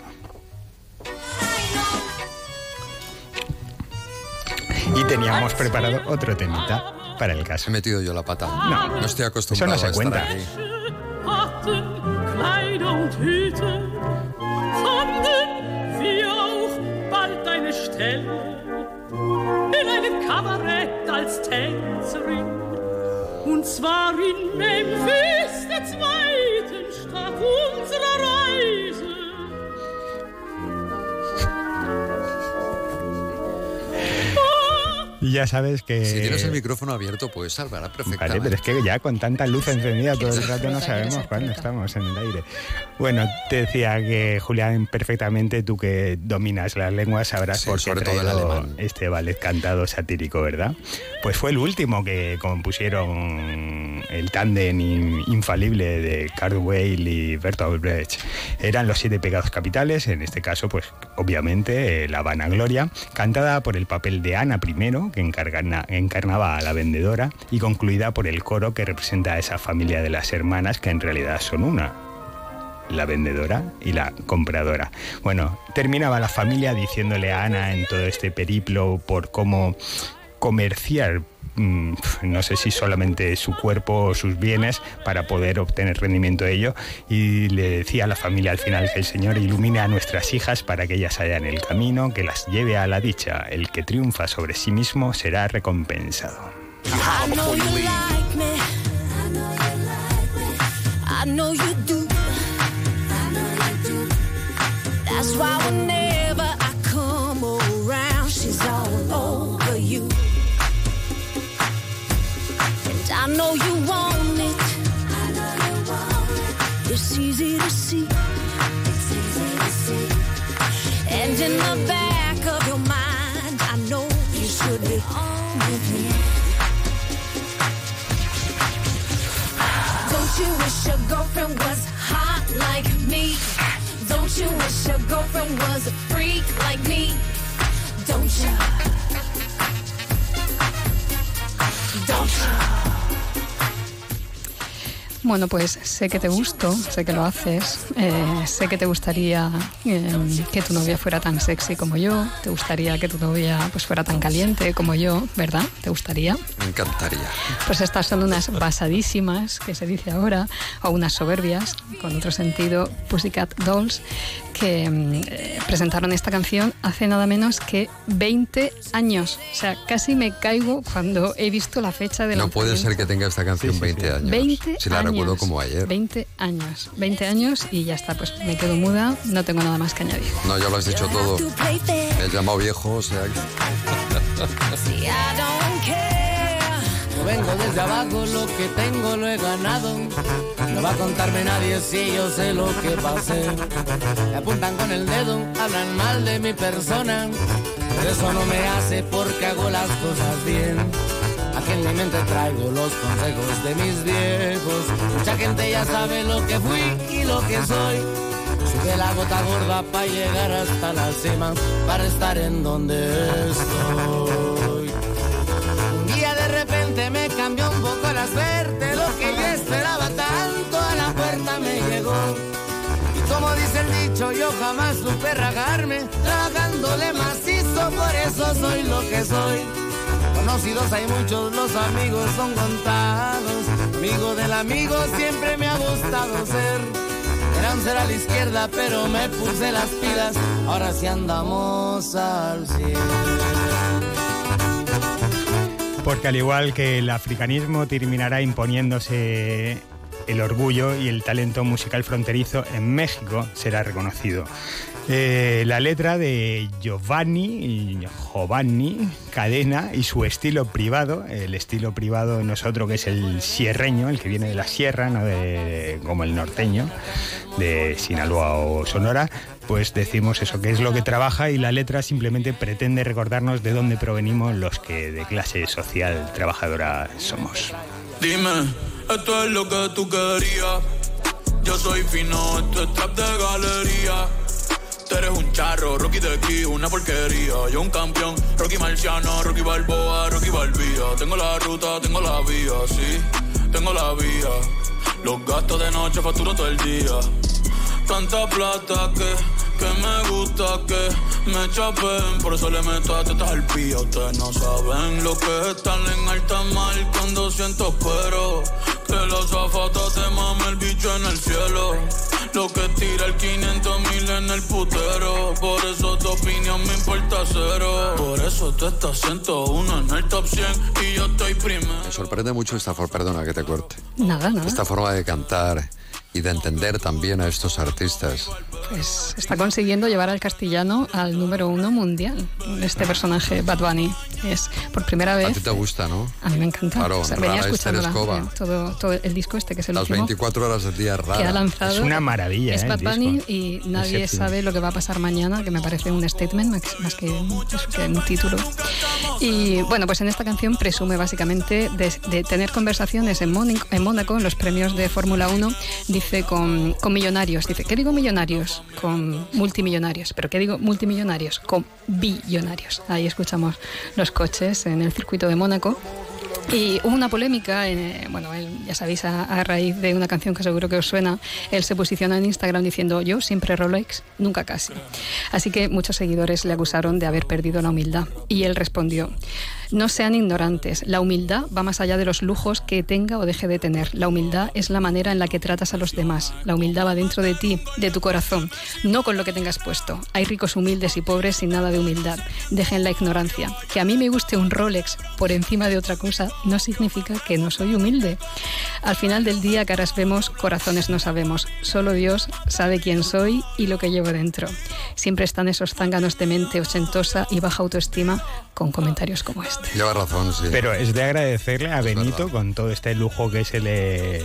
Y teníamos preparado otro temita para el caso. He metido yo la pata. No, no estoy acostumbrado Eso no se a estar cuenta. Und zwar in Memphis, der zweiten Stadt unserer Reise. Y ya sabes que... Si tienes el micrófono abierto, puedes salvar perfectamente. Vale, pero es que ya con tanta luz encendida todo el rato no sabemos cuándo estamos en el aire. Bueno, te decía que Julián, perfectamente tú que dominas las lenguas sabrás Sí, por qué sobre todo el alemán. este ballet cantado satírico, ¿verdad? Pues fue el último que compusieron el tándem in- infalible de Kurt Weill y Bertolt Brecht. Eran los siete pecados capitales, en este caso, pues obviamente la vanagloria, cantada por el papel de Ana Que encarnaba a la vendedora, y concluida por el coro que representa a esa familia de las hermanas que en realidad son una la vendedora y la compradora. Bueno, terminaba la familia diciéndole a Ana en todo este periplo por cómo comerciar, mm, no sé si solamente su cuerpo o sus bienes para poder obtener rendimiento de ello y le decía a la familia al final que el Señor ilumine a nuestras hijas para que ellas hayan el camino que las lleve a la dicha. El que triunfa sobre sí mismo será recompensado. That's why And I know you want it. It's easy to see. And in the back of your mind, I know you should be on with me. Don't you wish your girlfriend was hot like me? Don't you wish your girlfriend was a freak like me? Don't you? Don't you? Bueno, pues sé que te gusto, sé que lo haces, eh, sé que te gustaría eh, que tu novia fuera tan sexy como yo, te gustaría que tu novia pues fuera tan caliente como yo, ¿verdad? ¿Te gustaría? Me encantaría. Pues estas son unas basadísimas, que se dice ahora, o unas soberbias, con otro sentido, Pussycat Dolls, que mm, eh, presentaron esta canción hace nada menos que 20 años. O sea, casi me caigo cuando he visto la fecha de No puede ser que tenga esta canción 20 años. 20 si la años. Recuerdo como ayer. 20 años. 20 años y ya está, pues me quedo muda, no tengo nada más que añadir. No, ya lo has dicho todo. Me he llamado viejo, o sea que... Vengo desde abajo, lo que tengo lo he ganado. No va a contarme nadie si yo sé lo que pasé. Me apuntan con el dedo, hablan mal de mi persona. Pero eso no me hace porque hago las cosas bien. Aquí en mi mente traigo los consejos de mis viejos. Mucha gente ya sabe lo que fui y lo que soy. Sube la gota gorda para llegar hasta la cima, para estar en donde estoy. Un día de repente me cambió un poco la suerte, lo que yo esperaba tanto a la puerta me llegó. Y como dice el dicho, yo jamás supe rajarme, tragándole macizo, por eso soy lo que soy. Conocidos hay muchos, los amigos son contados. Amigo del amigo siempre me ha gustado ser. Era un ser a la izquierda, pero me puse las pilas. Ahora sí andamos al cielo. Porque al igual que el africanismo terminará imponiéndose el orgullo y el talento musical fronterizo en México será reconocido. Eh, la letra de Giovanni, Giovanni Cadena y su estilo privado, el estilo privado no es otro que es el sierreño, el que viene de la sierra, no de, como el norteño, de Sinaloa o Sonora, pues decimos eso, que es lo que trabaja y la letra simplemente pretende recordarnos de dónde provenimos los que de clase social trabajadora somos. Dime, esto es lo que tú querías. Yo soy fino, esto es de galería. Tú eres un charro, Rocky de aquí, una porquería. Yo un campeón, Rocky Marciano, Rocky Balboa, Rocky Balbía. Tengo la ruta, tengo la vía, sí, tengo la vía. Los gastos de noche facturo todo el día. Tanta plata que, que me gusta que me chapen. Por eso le meto a tetas al. Ustedes no saben lo que es estar en alta mar con 200 pero Que los zafatas te mame el bicho en el cielo. Lo que tira el 500 mil en el putero. Por eso tu opinión me importa cero. Por eso tú estás 101 en el top 100 y yo estoy primero. Me sorprende mucho esta forma, perdona que te corte, Nada, nada. esta forma de cantar y de entender también a estos artistas. Pues está consiguiendo llevar al castellano al número uno mundial. Este personaje, Bad Bunny, es por primera A vez. ti te gusta, ¿no? A mí me encanta. Claro, O sea, venía escuchándola, todo, todo el disco este que es el Las último. 24 horas del día rara. que ha lanzado. Es una maravilla, Es ¿eh, Bad Bunny y nadie sabe lo que va a pasar mañana, que me parece un statement más, más que, eso, que un título. Y bueno, pues en esta canción presume básicamente de, de tener conversaciones en, Mónico- en Mónaco, en los premios de Fórmula 1, dice con, con millonarios. Dice, ¿qué digo millonarios? Con multimillonarios. ¿Pero qué digo multimillonarios? Con billonarios. Ahí escuchamos los coches en el circuito de Mónaco. Y hubo una polémica, eh, bueno, ya sabéis, a, a raíz de una canción que seguro que os suena, él se posiciona en Instagram diciendo yo siempre Rolex, nunca casi. Así que muchos seguidores le acusaron de haber perdido la humildad. Y él respondió, no sean ignorantes, la humildad va más allá de los lujos que tenga o deje de tener. La humildad es la manera en la que tratas a los demás. La humildad va dentro de ti, de tu corazón, no con lo que tengas puesto. Hay ricos humildes y pobres sin nada de humildad. Dejen la ignorancia. Que a mí me guste un Rolex por encima de otra cosa no significa que no soy humilde. Al final del día, caras vemos, corazones no sabemos. Solo Dios sabe quién soy y lo que llevo dentro. Siempre están esos zánganos de mente ochentosa y baja autoestima con comentarios como este. Lleva razón, sí. Pero es de agradecerle a Benito con todo este lujo que se le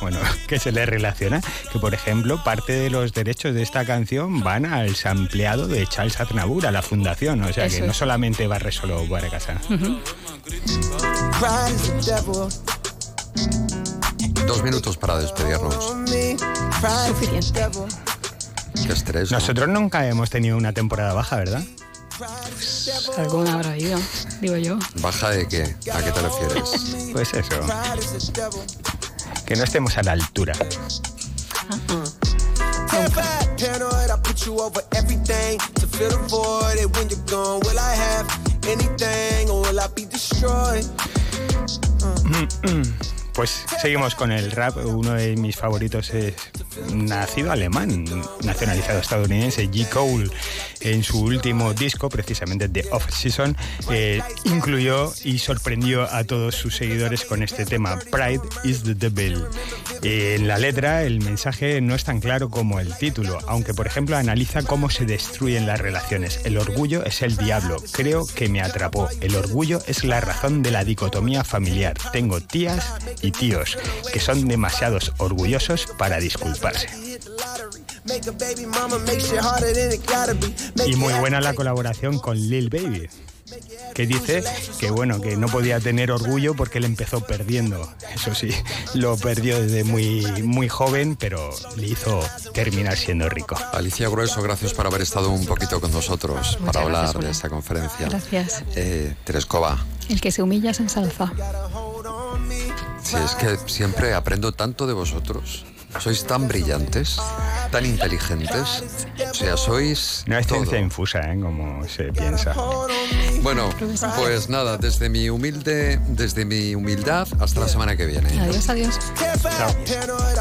bueno, que se le relaciona, que por ejemplo, parte de los derechos de esta canción van al sampleado de Charles Aznavour, a la fundación, o sea Eso que no solamente barre solo para casa. Dos minutos para despedirnos. Suficiente. Qué estrés. ¿no? Nosotros nunca hemos tenido una temporada baja, ¿verdad? Alguna habrá habido, digo yo. ¿Baja de qué? ¿A qué te refieres? Pues eso. Que no estemos a la altura. Paranoid, I put you over everything to fill the void. And when you're gone, will I have anything or will I be destroyed? Pues seguimos con el rap. Uno de mis favoritos es nacido alemán, nacionalizado estadounidense, G. Cole, en su último disco, precisamente The Off Season, eh, incluyó y sorprendió a todos sus seguidores con este tema, Pride is the Devil. Eh, en la letra, el mensaje no es tan claro como el título, aunque, por ejemplo, analiza cómo se destruyen las relaciones. El orgullo es el diablo. Creo que me atrapó. El orgullo es la razón de la dicotomía familiar. Tengo tías y tíos que son demasiados orgullosos para disculparse. Y muy buena la colaboración con Lil Baby, que dice que bueno, que no podía tener orgullo porque él empezó perdiendo. Eso sí, lo perdió desde muy, muy joven, pero le hizo terminar siendo rico. Alicia Grueso, gracias por haber estado un poquito con nosotros Muchas para hablar gracias, de esta conferencia. Gracias. Eh, Terescova, El que se humilla se ensalza. si es que siempre aprendo tanto de vosotros. Sois tan brillantes, tan inteligentes. O sea, sois. No es todo. ciencia infusa, ¿eh? como se piensa. Bueno, pues nada, desde mi humilde, desde mi humildad hasta la semana que viene. Adiós, adiós.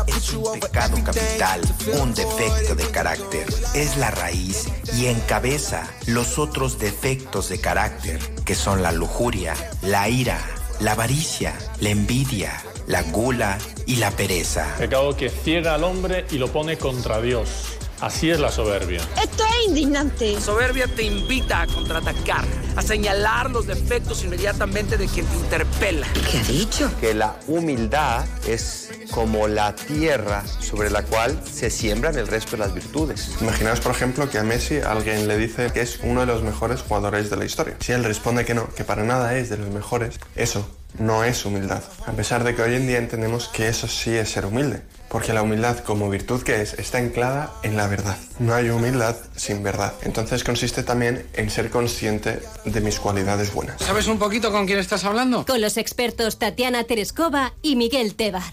Es un pecado capital, un defecto de carácter. Es la raíz y encabeza los otros defectos de carácter, que son la lujuria, la ira, la avaricia, la envidia, la gula y la pereza. Pecado que ciega al hombre y lo pone contra Dios. Así es la soberbia. Esto es indignante. Soberbia te invita a contraatacar, a señalar los defectos inmediatamente de quien te interpela. ¿Qué ha dicho? que la humildad es como la tierra sobre la cual se siembran el resto de las virtudes. Imaginaos, por ejemplo, que a Messi alguien le dice que es uno de los mejores jugadores de la historia. Si él responde que no, que para nada es de los mejores, eso no es humildad. A pesar de que hoy en día entendemos que eso sí es ser humilde. Porque la humildad como virtud que es está anclada en la verdad. No hay humildad sin verdad. Entonces consiste también en ser consciente de mis cualidades buenas. ¿Sabes un poquito con quién estás hablando? Con los expertos Tatiana Tereskova y Miguel Tebar.